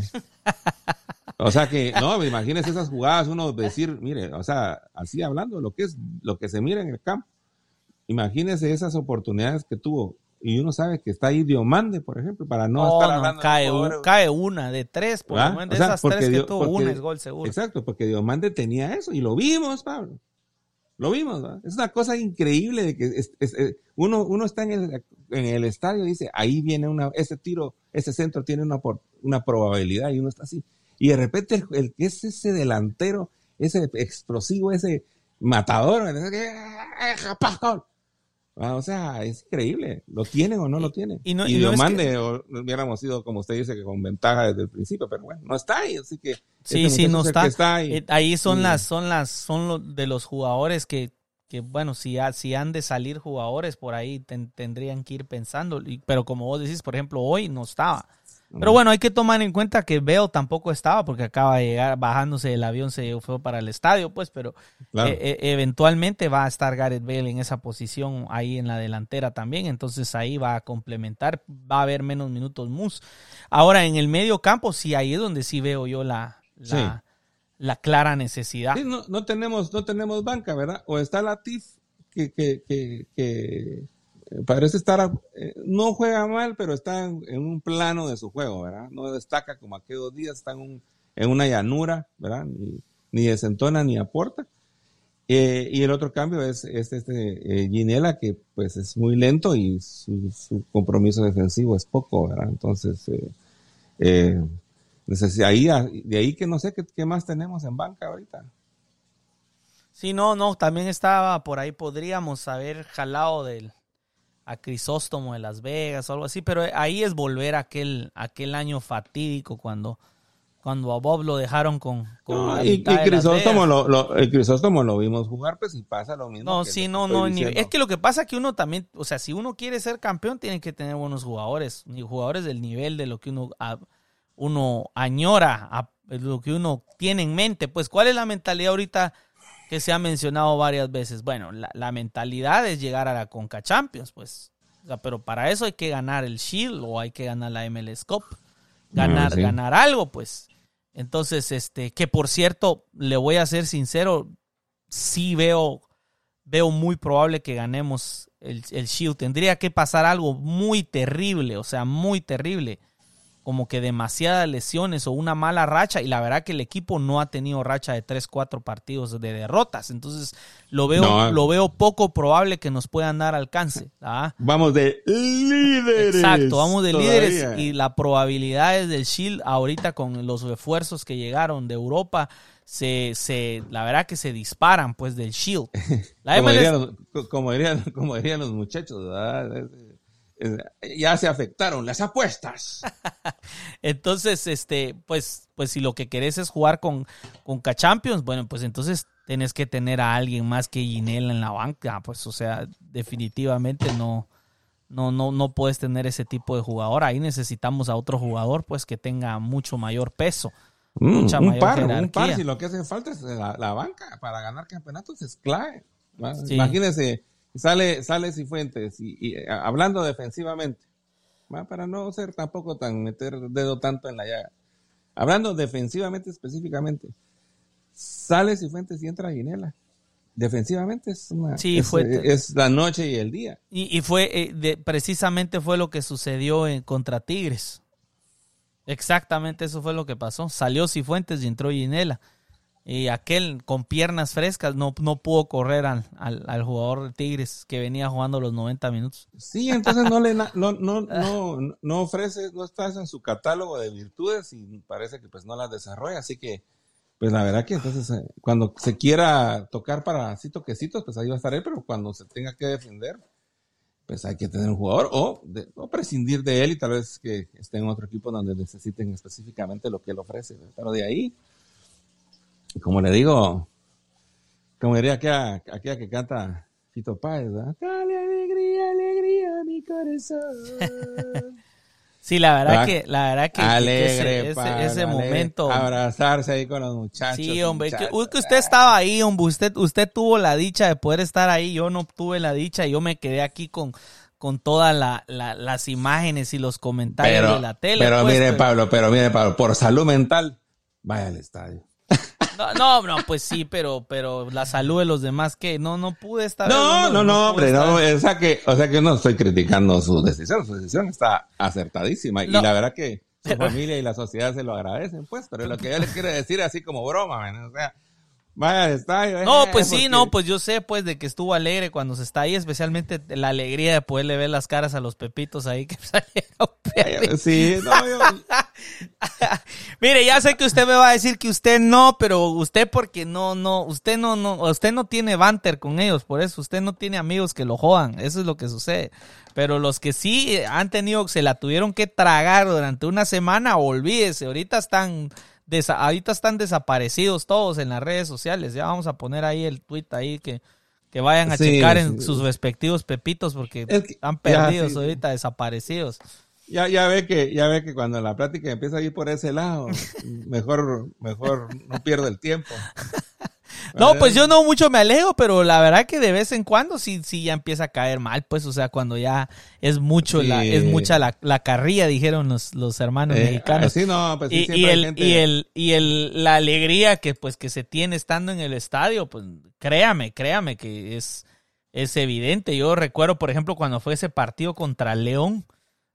O sea que, no, imagínese esas jugadas, uno decir, mire, o sea, así hablando, lo que es, lo que se mira en el campo, imagínese esas oportunidades que tuvo. Y uno sabe que está ahí Diomande, por ejemplo, para no, estar hablando. cae, cae una de tres, por lo menos de esas tres que tuvo, una es gol seguro. Exacto, porque Diomande tenía eso y lo vimos, Pablo. Lo vimos, Es una cosa increíble de que eh, uno, uno está en el, en el estadio y dice, ahí viene una, ese tiro, ese centro tiene una, una probabilidad y uno está así. Y de repente el, que es ese delantero, ese explosivo, ese matador, Ah, o sea, es increíble. ¿Lo tienen o no lo tienen? Y, no, y, lo mande, o hubiéramos ido, como usted dice, que con ventaja desde el principio, pero bueno, no está ahí, así que. Sí, sí, no está. ahí. Eh, ahí. son las, son las, son de los jugadores que, que bueno, si, si han de salir jugadores por ahí, tendrían que ir pensando. pero como vos decís, por ejemplo, hoy no estaba. Pero bueno, hay que tomar en cuenta que Bell tampoco estaba porque acaba de llegar bajándose del avión, se fue para el estadio, pues, pero eh, eh, eventualmente va a estar Gareth Bale en esa posición ahí en la delantera también, entonces ahí va a complementar, va a haber menos minutos Mus. Ahora en el medio campo, sí, ahí es donde sí veo yo la, la, clara necesidad. no, tenemos, no tenemos banca, ¿verdad? O está la TIF que, que, que parece estar, eh, no juega mal, pero está en, un plano de su juego, ¿verdad? No destaca como aquellos días, está en, una llanura, ¿verdad? Ni, ni desentona ni aporta. Eh, y el otro cambio es, este eh, Ginela, que pues es muy lento y su, compromiso defensivo es poco, ¿verdad? Entonces, ahí, de ahí que no sé qué, qué más tenemos en banca ahorita. Sí, no, no, también estaba por ahí, podríamos haber jalado del, a Crisóstomo de Las Vegas o algo así, pero ahí es volver a aquel, aquel año fatídico cuando, cuando a Bob lo dejaron con... y, Crisóstomo lo, el Crisóstomo lo vimos jugar, pues y pasa lo mismo. No, sí, no, no, es que lo que pasa es que uno también, o sea, si uno quiere ser campeón, tiene que tener buenos jugadores, jugadores del nivel de lo que uno, uno añora, lo que uno tiene en mente. Pues, ¿cuál es la mentalidad ahorita? Que se ha mencionado varias veces. Bueno, la, mentalidad es llegar a la Conca Champions, pues. pero para eso hay que ganar el Shield o hay que ganar la MLS Cup. Ganar, ah, ganar algo, pues. Entonces, este, que por cierto, le voy a ser sincero, sí veo, veo muy probable que ganemos el, el Shield. Tendría que pasar algo muy terrible, o sea, muy terrible como que demasiadas lesiones o una mala racha y la verdad que el equipo no ha tenido racha de 3, 4 partidos de derrotas. Entonces lo veo, lo veo poco probable que nos puedan dar alcance. ¿ah? Vamos de líderes. Exacto, vamos de líderes y la probabilidad es del Shield ahorita con los refuerzos que llegaron de Europa. Se, se, la verdad que se disparan pues del Shield. como, dirían, como, dirían, como dirían los muchachos, ¿verdad? Eh, ya se afectaron las apuestas. entonces, este, pues, pues si lo que querés es jugar con, con K-Champions, bueno, pues entonces tenés que tener a alguien más que Ginela en la banca, pues, o sea, definitivamente no, no, no, no puedes tener ese tipo de jugador. Ahí necesitamos a otro jugador, pues, que tenga mucho mayor peso. Mm, mucha un, par, un par, si lo que hace falta es la, banca para ganar campeonatos es clave. Imagínese Sale, sale Cifuentes y, y eh, hablando defensivamente, para no ser tampoco tan meter dedo tanto en la llaga. Hablando defensivamente específicamente, sale Cifuentes y entra Ginela. defensivamente es una Sí, es, fue- es la noche y el día. Y, y fue eh, de- precisamente fue lo que sucedió en, contra Tigres. Exactamente eso fue lo que pasó. Salió Cifuentes y entró Ginela. Y aquel con piernas frescas no, no pudo correr al, al, al jugador de Tigres que venía jugando los 90 minutos. Sí, entonces no le no, no, no, no ofrece, no estás en su catálogo de virtudes y parece que pues no las desarrolla, así que pues la verdad que entonces eh, cuando se quiera tocar para así toquecitos, pues ahí va a estar él, pero cuando se tenga que defender, pues hay que tener un jugador o, de- o prescindir de él y tal vez que esté en otro equipo donde necesiten específicamente lo que él ofrece, pero de ahí, como le digo, como diría aquella, aquella que canta Fito Páez, ¿verdad? Dale alegría, alegría a mi corazón. Sí, la verdad que, la verdad que alegre, ese, ese- momento. Abrazarse ahí con los muchachos. Sí, hombre, que, que usted estaba ahí, hombre, usted, usted tuvo la dicha de poder estar ahí, yo no tuve la dicha, yo me quedé aquí con, con todas la- la- las imágenes y los comentarios Pero, de la tele. pero pues, mire, pero- Pablo, pero mire, Pablo, por salud mental, vaya al estadio. No, no, no, pues sí, pero, pero la salud de los demás, que no, no pude estar. No, no, no, hombre, no, o sea que, o sea que no estoy criticando su decisión, su decisión está acertadísima No. y la verdad que su familia y la sociedad se lo agradecen, pues, pero lo que yo les quiero decir así como broma, man, o sea, vaya al estadio. No, eh, pues sí, porque- no, pues yo sé pues de que estuvo alegre cuando se está ahí, especialmente la alegría de poderle ver las caras a los pepitos ahí que salieron. Sí, no, yo, Mire, ya sé que usted me va a decir que usted no, pero usted porque no, no, usted no, no, usted no tiene banter con ellos, por eso usted no tiene amigos que lo jodan, eso es lo que sucede. Pero los que sí han tenido, se la tuvieron que tragar durante una semana, olvídese, ahorita están, desa- ahorita están desaparecidos todos en las redes sociales. Ya vamos a poner ahí el tweet ahí que, que vayan a Sí, checar en sí. sus respectivos pepitos porque Es que- están ya, perdidos sí. ahorita, desaparecidos. Ya, ya ve que, ya ve que cuando la plática empieza a ir por ese lado, mejor, mejor no pierdo el tiempo. No, pues yo no mucho me alejo, pero la verdad que de vez en cuando sí, sí ya empieza a caer mal, pues, o sea, cuando ya es mucho la, es mucha la, la carrilla, dijeron los, los hermanos Eh, mexicanos. sí, no, pues sí, y, y el, gente- y el, y el, la alegría que pues que se tiene estando en el estadio, pues créame, créame que es, es evidente. Yo recuerdo, por ejemplo, cuando fue ese partido contra León,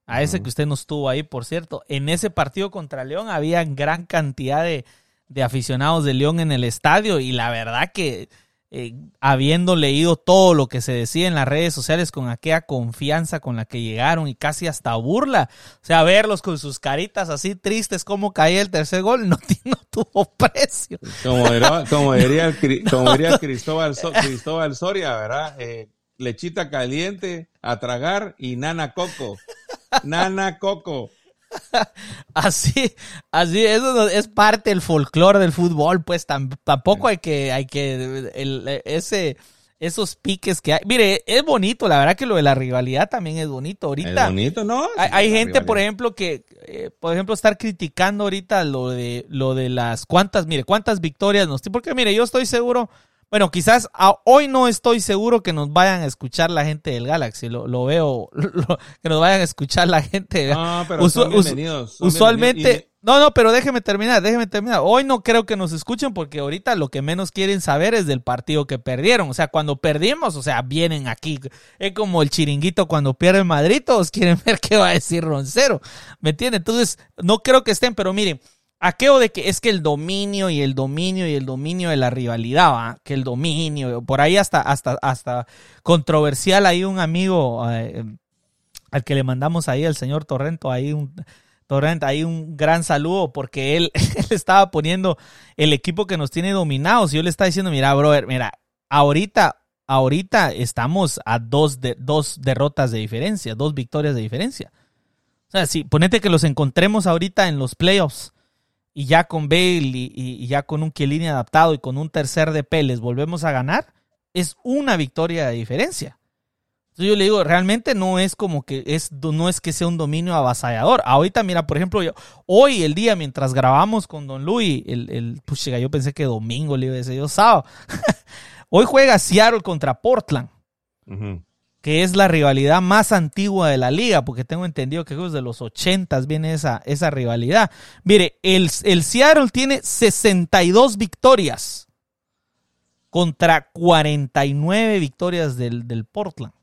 a ese que usted no estuvo ahí, por cierto, en ese partido contra León había gran cantidad de, de aficionados de León en el estadio y la verdad que eh, habiendo leído todo lo que se decía en las redes sociales con aquella confianza con la que llegaron y casi hasta burla, o sea, verlos con sus caritas así tristes como caía el tercer gol, no, tuvo precio. Como diría, como diría, el Cri- como diría Cristóbal, So- Cristóbal Soria, ¿verdad? Eh, lechita caliente, a tragar y nana coco. Nana coco. Así, así, eso no- es parte del folclore del fútbol, pues tam- tampoco hay que, hay que, el- ese, esos piques que hay. Mire, es bonito, la verdad que lo de la rivalidad también es bonito. Ahorita Es bonito, ¿no? hay, Sí, hay la gente, por ejemplo, que, eh, por ejemplo, estar criticando ahorita lo de, lo de las cuántas, mire, cuántas victorias nos, porque mire, yo estoy seguro, bueno, quizás a- hoy no estoy seguro que nos vayan a escuchar la gente del Galaxy, lo, lo veo, lo- que nos vayan a escuchar la gente. No, pero Usu- son bienvenidos, son usualmente, bienvenidos. no, no, pero déjeme terminar, déjeme terminar. Hoy no creo que nos escuchen porque ahorita lo que menos quieren saber es del partido que perdieron. O sea, cuando perdimos, o sea, vienen aquí. Es como el chiringuito cuando pierde Madrid, todos quieren ver qué va a decir Roncero. ¿Me entiende? Entonces, no creo que estén, pero miren, aquello de que es que el dominio y el dominio y el dominio de la rivalidad, ¿va? que el dominio, por ahí hasta, hasta, hasta controversial, hay un amigo eh, al que le mandamos ahí, al señor Torrento, ahí un, Torrent, ahí un gran saludo porque él, él estaba poniendo el equipo que nos tiene dominados y yo le estaba diciendo, mira, brother, mira, ahorita, ahorita estamos a dos, de, dos derrotas de diferencia, dos victorias de diferencia. O sea, si ponete que los encontremos ahorita en los playoffs y ya con Bale y, y- ya con un Chiellini adaptado y con un tercer de les volvemos a ganar, es una victoria de diferencia. Entonces yo le digo, realmente no es como que es, no es que sea un dominio avasallador. Ahorita, mira, por ejemplo, yo, hoy el día mientras grabamos con Don Luis, el, el yo pensé que domingo le iba a decir yo sábado. hoy juega Seattle contra Portland, Ujú. Que es la rivalidad más antigua de la liga, porque tengo entendido que desde los 80 viene esa, esa rivalidad. Mire, el, el Seattle tiene 62 victorias. contra 49 victorias del, del Portland.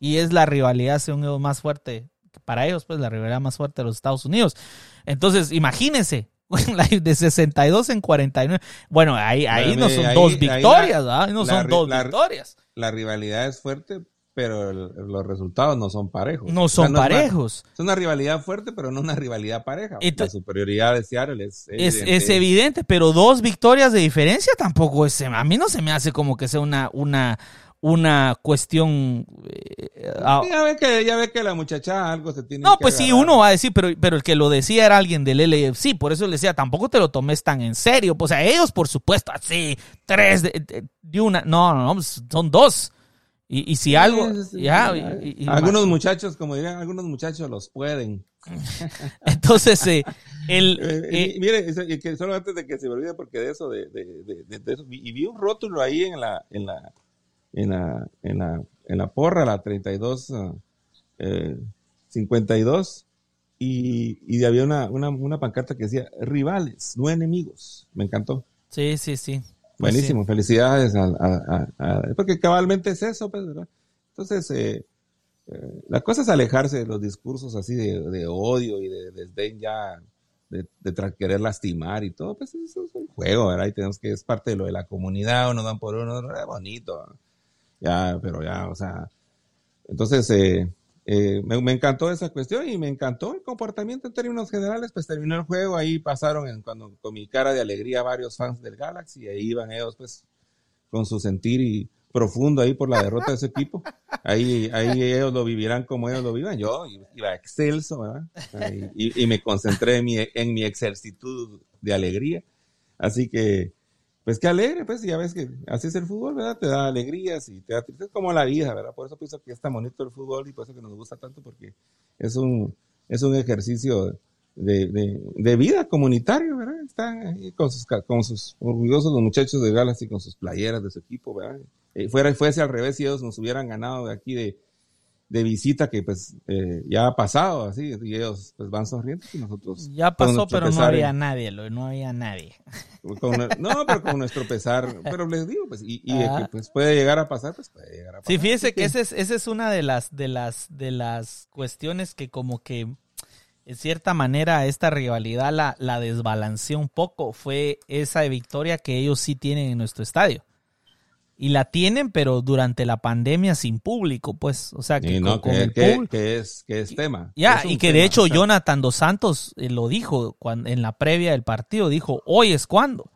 Y es la rivalidad, según ellos, más fuerte, para ellos, pues la rivalidad más fuerte de los Estados Unidos. Entonces, imagínense, de 62 en 49. Bueno, ahí, ahí no son dos victorias, Ahí no son dos victorias. La rivalidad es fuerte, pero los resultados no son parejos. No son parejos. Es una, rivalidad fuerte, pero no una rivalidad pareja. la superioridad de Seattle es evidente. Es, evidente, pero dos victorias de diferencia tampoco es. A mí no se me hace como que sea una, una, una cuestión. Eh, ya, ve que, ya ve que la muchacha algo se tiene No, pues sí, uno va a decir, pero, pero el que lo decía era alguien del LFC, por eso le decía, tampoco te lo tomes tan en serio. Pues a ellos, por supuesto, así, tres de, de una. No, no, no, son dos. Y, si algo, ya, algunos muchachos, como dirían, algunos muchachos los pueden. Entonces, eh, el, eh, mire, que solo antes de que se me olvide, porque de eso, de, eso, y vi un rótulo ahí en la, en la, en la, en la, en la porra, la 32, 52, ah, eh, y, y había una, una, una pancarta que decía rivales, no enemigos. Me encantó. Sí, sí, sí. Pues Buenísimo, felicidades a, porque cabalmente es eso, pues. Entonces, eh, eh, la cosa es alejarse de los discursos así de, odio y de desdén ya, de, querer lastimar y todo, pues eso es un juego, ¿verdad? Y tenemos que, es parte de lo de la comunidad, uno dan por uno, es bonito, ya, pero ya, o sea, entonces, eh, eh, me, encantó esa cuestión y me encantó el comportamiento en términos generales. Pues terminó el juego, ahí pasaron cuando, con mi cara de alegría varios fans del Galaxy y ahí iban ellos pues con su sentir profundo ahí por la derrota de ese equipo. Ahí, ahí ellos lo vivirán como ellos lo vivan. Yo iba excelso, y, me concentré en mi, en de alegría. Así que pues qué alegre, pues ya ves que así es el fútbol, ¿verdad? Te da alegrías y te da tristeza, como la vida, ¿verdad? Por eso pienso que es tan bonito el fútbol y por eso que nos gusta tanto, porque es un, es un ejercicio de, de, vida comunitario, ¿verdad? Están ahí con sus, con sus orgullosos los muchachos de Galaxy con sus playeras de su equipo, ¿verdad? Eh, fuera, fuese al revés si ellos nos hubieran ganado de aquí de, de visita que pues eh, ya ha pasado así y ellos pues van sonriendo y nosotros ya pasó pero no había nadie no había nadie. No pero con nuestro pesar pero les digo pues y, y que pues puede llegar a pasar pues puede llegar a pasar sí fíjese que esa es, esa es una de las de las de las cuestiones que como que en cierta manera esta rivalidad la, la desbalanceó un poco. Fue esa victoria que ellos sí tienen en nuestro estadio y la tienen, pero durante la pandemia sin público, pues, o sea, que, con, el público. Que es, que es tema. Ya, y que de hecho Jonathan Dos Santos eh, lo dijo cuando, en la previa del partido, dijo, hoy es cuando.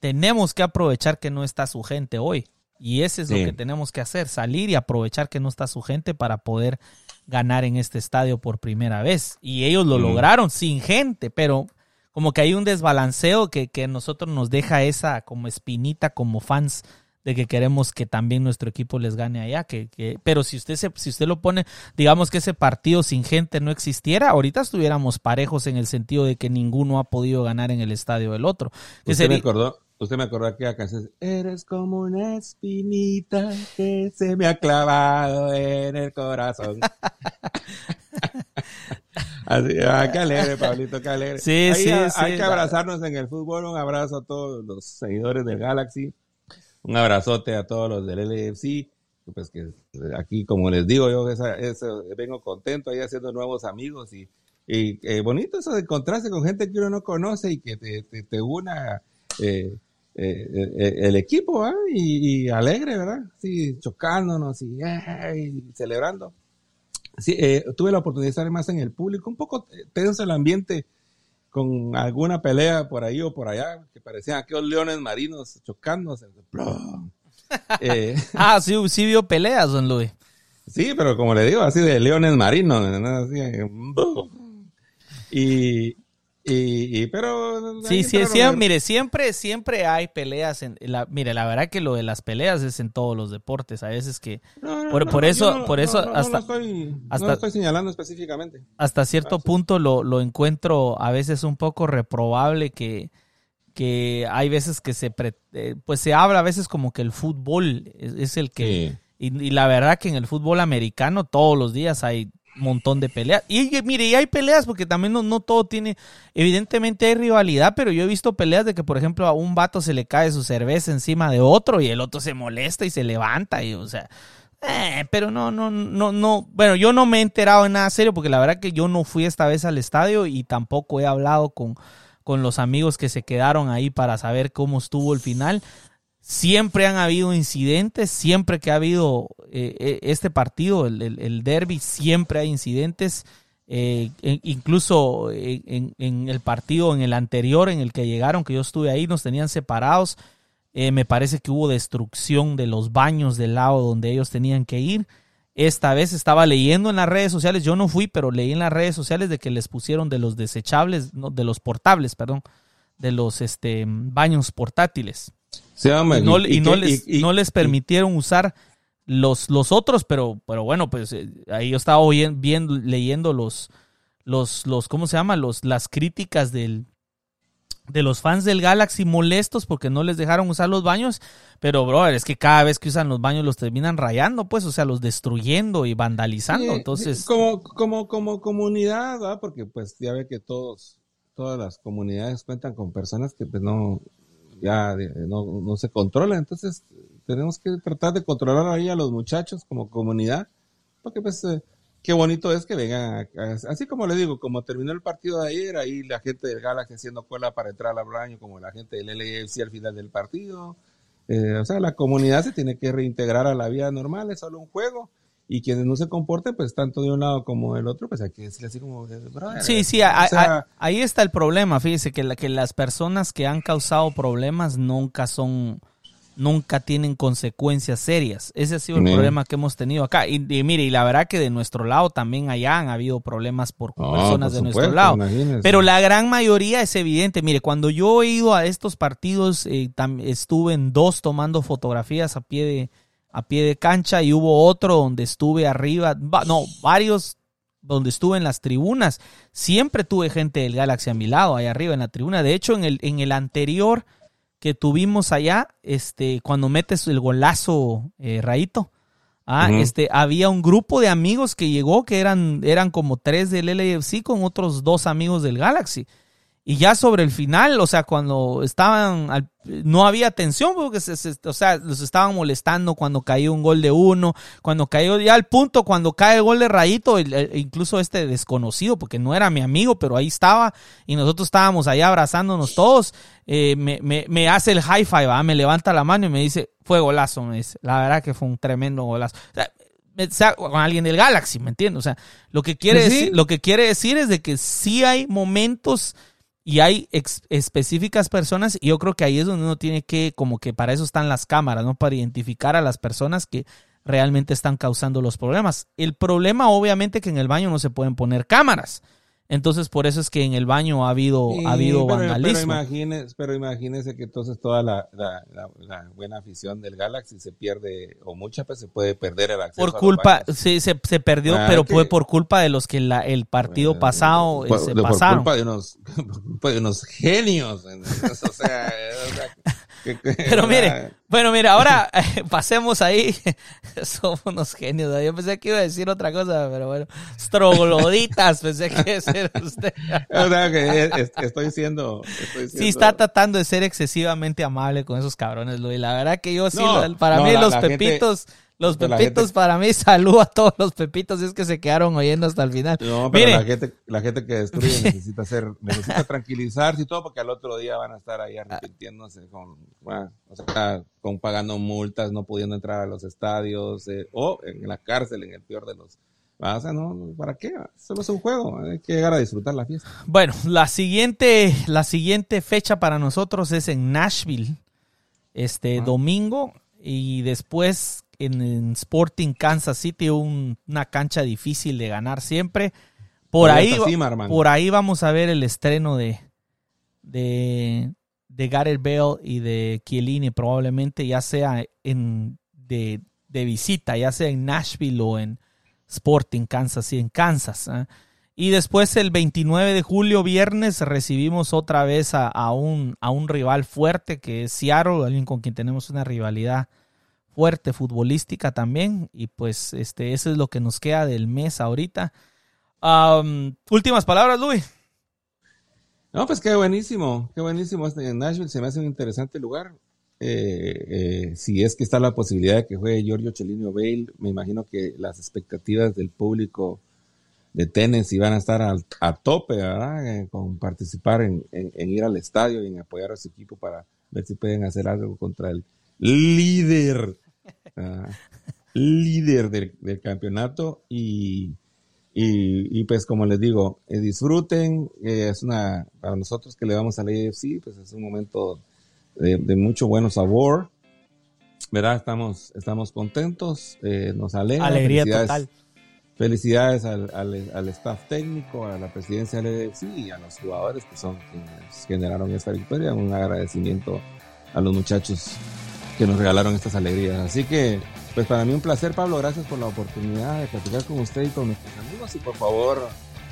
Tenemos que aprovechar que no está su gente hoy. Y ese es lo que tenemos que hacer, salir y aprovechar que no está su gente para poder ganar en este estadio por primera vez. Y ellos lo lograron sin gente, pero como que hay un desbalanceo que, que nosotros nos deja esa como espinita como fans de que queremos que también nuestro equipo les gane allá. Que, que, pero si usted, se, si usted lo pone, digamos que ese partido sin gente no existiera, ahorita estuviéramos parejos en el sentido de que ninguno ha podido ganar en el estadio del otro. Usted, me acordó, usted me acordó que acá se eres como una espinita que se me ha clavado en el corazón. Así, ah, qué alegre, Pablito, qué alegre. Sí, sí, hay, sí, hay que abrazarnos en el fútbol. Un abrazo a todos los seguidores del Galaxy un abrazote a todos los del LFC. Pues que aquí, como les digo, yo vengo contento ahí haciendo nuevos amigos y, y eh, bonito eso de encontrarse con gente que uno no conoce y que te, te, una eh, eh, el equipo ¿ah? y, alegre, ¿verdad? Sí, chocándonos y, celebrando. Tuve la oportunidad de estar más en el público, un poco tenso el ambiente con alguna pelea por ahí o por allá, que parecían aquellos leones marinos chocándose. Eh, ah, sí, sí vio peleas, don Luis. Sí, pero como le digo, así de leones marinos. y, y, pero sí sí, sí mire siempre siempre hay peleas en la mire la verdad que lo de las peleas es en todos los deportes. A veces que por, eso por eso hasta hasta estoy señalando específicamente. hasta cierto punto lo, lo encuentro a veces un poco reprobable que que hay veces que se eh, pues se habla a veces como que el fútbol es, el que y, y la verdad que en el fútbol americano todos los días hay montón de peleas. Y, mire, y hay peleas porque también no, no, todo tiene, evidentemente hay rivalidad, pero yo he visto peleas de que, por ejemplo, a un vato se le cae su cerveza encima de otro y el otro se molesta y se levanta y, o sea, eh, pero no, no, no, no, bueno, yo no me he enterado de nada serio porque la verdad que yo no fui esta vez al estadio y tampoco he hablado con, con los amigos que se quedaron ahí para saber cómo estuvo el final. Siempre han habido incidentes, siempre que ha habido eh, eh, este partido, el, derby, siempre hay incidentes. Eh, incluso en, el partido, en el anterior, en el que llegaron, que yo estuve ahí, nos tenían separados. me parece que hubo destrucción de los baños del lado donde ellos tenían que ir. Esta vez estaba leyendo en las redes sociales, yo no fui, pero leí en las redes sociales de que les pusieron de los desechables, de los portables, perdón, de los este, baños portátiles y, no, les, permitieron usar los, los otros, pero, pero bueno, pues eh, ahí yo estaba viendo, leyendo los, los, los, ¿cómo se llama? Los, las críticas del, de los fans del Galaxy molestos porque no les dejaron usar los baños, pero brother, es que cada vez que usan los baños los terminan rayando, pues, o sea, los destruyendo y vandalizando, entonces... Como, como, como comunidad, ¿verdad? Porque pues ya ve que todos, todas las comunidades cuentan con personas que pues no, ya no, no se controla. Entonces, tenemos que tratar de controlar ahí a los muchachos como comunidad, porque pues eh, qué bonito es que vengan, así como le digo, como terminó el partido de ayer, ahí la gente del Galaxy haciendo cola para entrar al baño, como la gente del LAFC al final del partido. Eh, o sea, la comunidad se tiene que reintegrar a la vida normal, es solo un juego y quienes no se comporten, pues tanto de un lado como del otro, pues hay que decirle así como... sí, sí, ahí está el problema, fíjese, que, la, que las personas que han causado problemas nunca son, nunca tienen consecuencias serias. Ese ha sido el problema que hemos tenido acá. Y, mire, y la verdad que de nuestro lado también allá han habido problemas por personas de nuestro lado. Pero la gran mayoría es evidente. Mire, cuando yo he ido a estos partidos, eh, estuve en dos tomando fotografías a pie de a pie de cancha y hubo otro donde estuve arriba, no, varios donde estuve en las tribunas. Siempre tuve gente del Galaxy a mi lado, ahí arriba en la tribuna. De hecho, en el, en el anterior que tuvimos allá, este, cuando metes el golazo, eh, Raito, ah, este, había un grupo de amigos que llegó, que eran, eran como tres del LAFC con otros dos amigos del Galaxy. Y ya sobre el final, o sea, cuando estaban, no había tensión, porque se, o sea, los estaban molestando cuando cayó un gol de uno, cuando cayó ya al punto, cuando cae el gol de Rayito, incluso este desconocido, porque no era mi amigo, pero ahí estaba, y nosotros estábamos ahí abrazándonos todos, eh, me, me, me, hace el high five, me levanta la mano y me dice, fue golazo, me dice, la verdad que fue un tremendo golazo. O sea, con alguien del Galaxy, ¿me entiendes? O sea, lo que quiere, decir, lo que quiere decir es de que sí hay momentos y hay específicas personas y yo creo que ahí es donde uno tiene que, como que para eso están las cámaras, ¿no? Para identificar a las personas que realmente están causando los problemas. El problema obviamente que en el baño no se pueden poner cámaras. Entonces, por eso es que en el baño ha habido, ha habido vandalismo. Pero imagínese, que entonces toda la, buena afición del Galaxy se pierde, o muchas veces se puede perder el acceso. Por culpa, sí, se, se perdió, ah, pero fue por culpa de los que la, el partido pasado se pasaron. Por culpa de unos, de unos genios. o sea pero mire, bueno, mire, ahora pasemos ahí. Somos unos genios. Yo pensé que iba a decir otra cosa, pero bueno, strogloditas, pensé que iba a ser usted. estoy siendo, Sí, está tratando de ser excesivamente amable con esos cabrones, Luis. La verdad que yo sí, para mí los pepitos... Los pepitos para mí, saludo a todos los pepitos, es que se quedaron oyendo hasta el final. No, pero la gente, la gente que destruye necesita hacer, necesita tranquilizarse y todo, porque al otro día van a estar ahí arrepintiéndose con, o sea, con pagando multas, no pudiendo entrar a los estadios, eh, o en la cárcel, en el peor de los. O sea, no, ¿para qué? Solo es un juego, hay que llegar a disfrutar la fiesta. Bueno, la siguiente, la siguiente fecha para nosotros es en Nashville, este domingo, y después en, Sporting Kansas City, una cancha difícil de ganar siempre. Por ahí, por ahí vamos a ver el estreno de, de, de Gareth Bale y de Chiellini, probablemente ya sea en, de, visita, ya sea en Nashville o en Sporting Kansas City, en Kansas. ¿ah? Y después el 29 de julio, viernes, recibimos otra vez a, un, a un rival fuerte que es Seattle, alguien con quien tenemos una rivalidad fuerte futbolística también. Y pues este, eso es lo que nos queda del mes ahorita. últimas palabras, Luis. No, pues qué buenísimo, qué buenísimo. Este, en Nashville se me hace un interesante lugar. Eh, eh, si es que está la posibilidad de que juegue Giorgio Chelino Bale, me imagino que las expectativas del público de tenis van a estar a tope, ¿verdad? Eh, con participar en, ir al estadio y en apoyar a su equipo para ver si pueden hacer algo contra el líder, líder del, campeonato y, y, pues como les digo, disfruten, es una, para nosotros que le vamos a la AFC, pues es un momento de, mucho bueno sabor. ¿Verdad? Estamos, estamos contentos, eh, nos alegra. Alegría total. Felicidades al, al, staff técnico, a la presidencia del y a los jugadores que son quienes generaron esta victoria. Un agradecimiento a los muchachos que nos regalaron estas alegrías. Así que, pues para mí un placer, Pablo. Gracias por la oportunidad de platicar con usted y con nuestros amigos. Y por favor,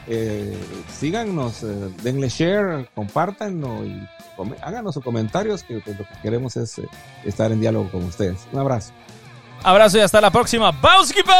eh, síganos, eh, denle share, compártanlo y háganos sus comentarios, que lo que queremos es eh, estar en diálogo con ustedes. Un abrazo. Abrazo y hasta la próxima. ¡Vamos, equipo!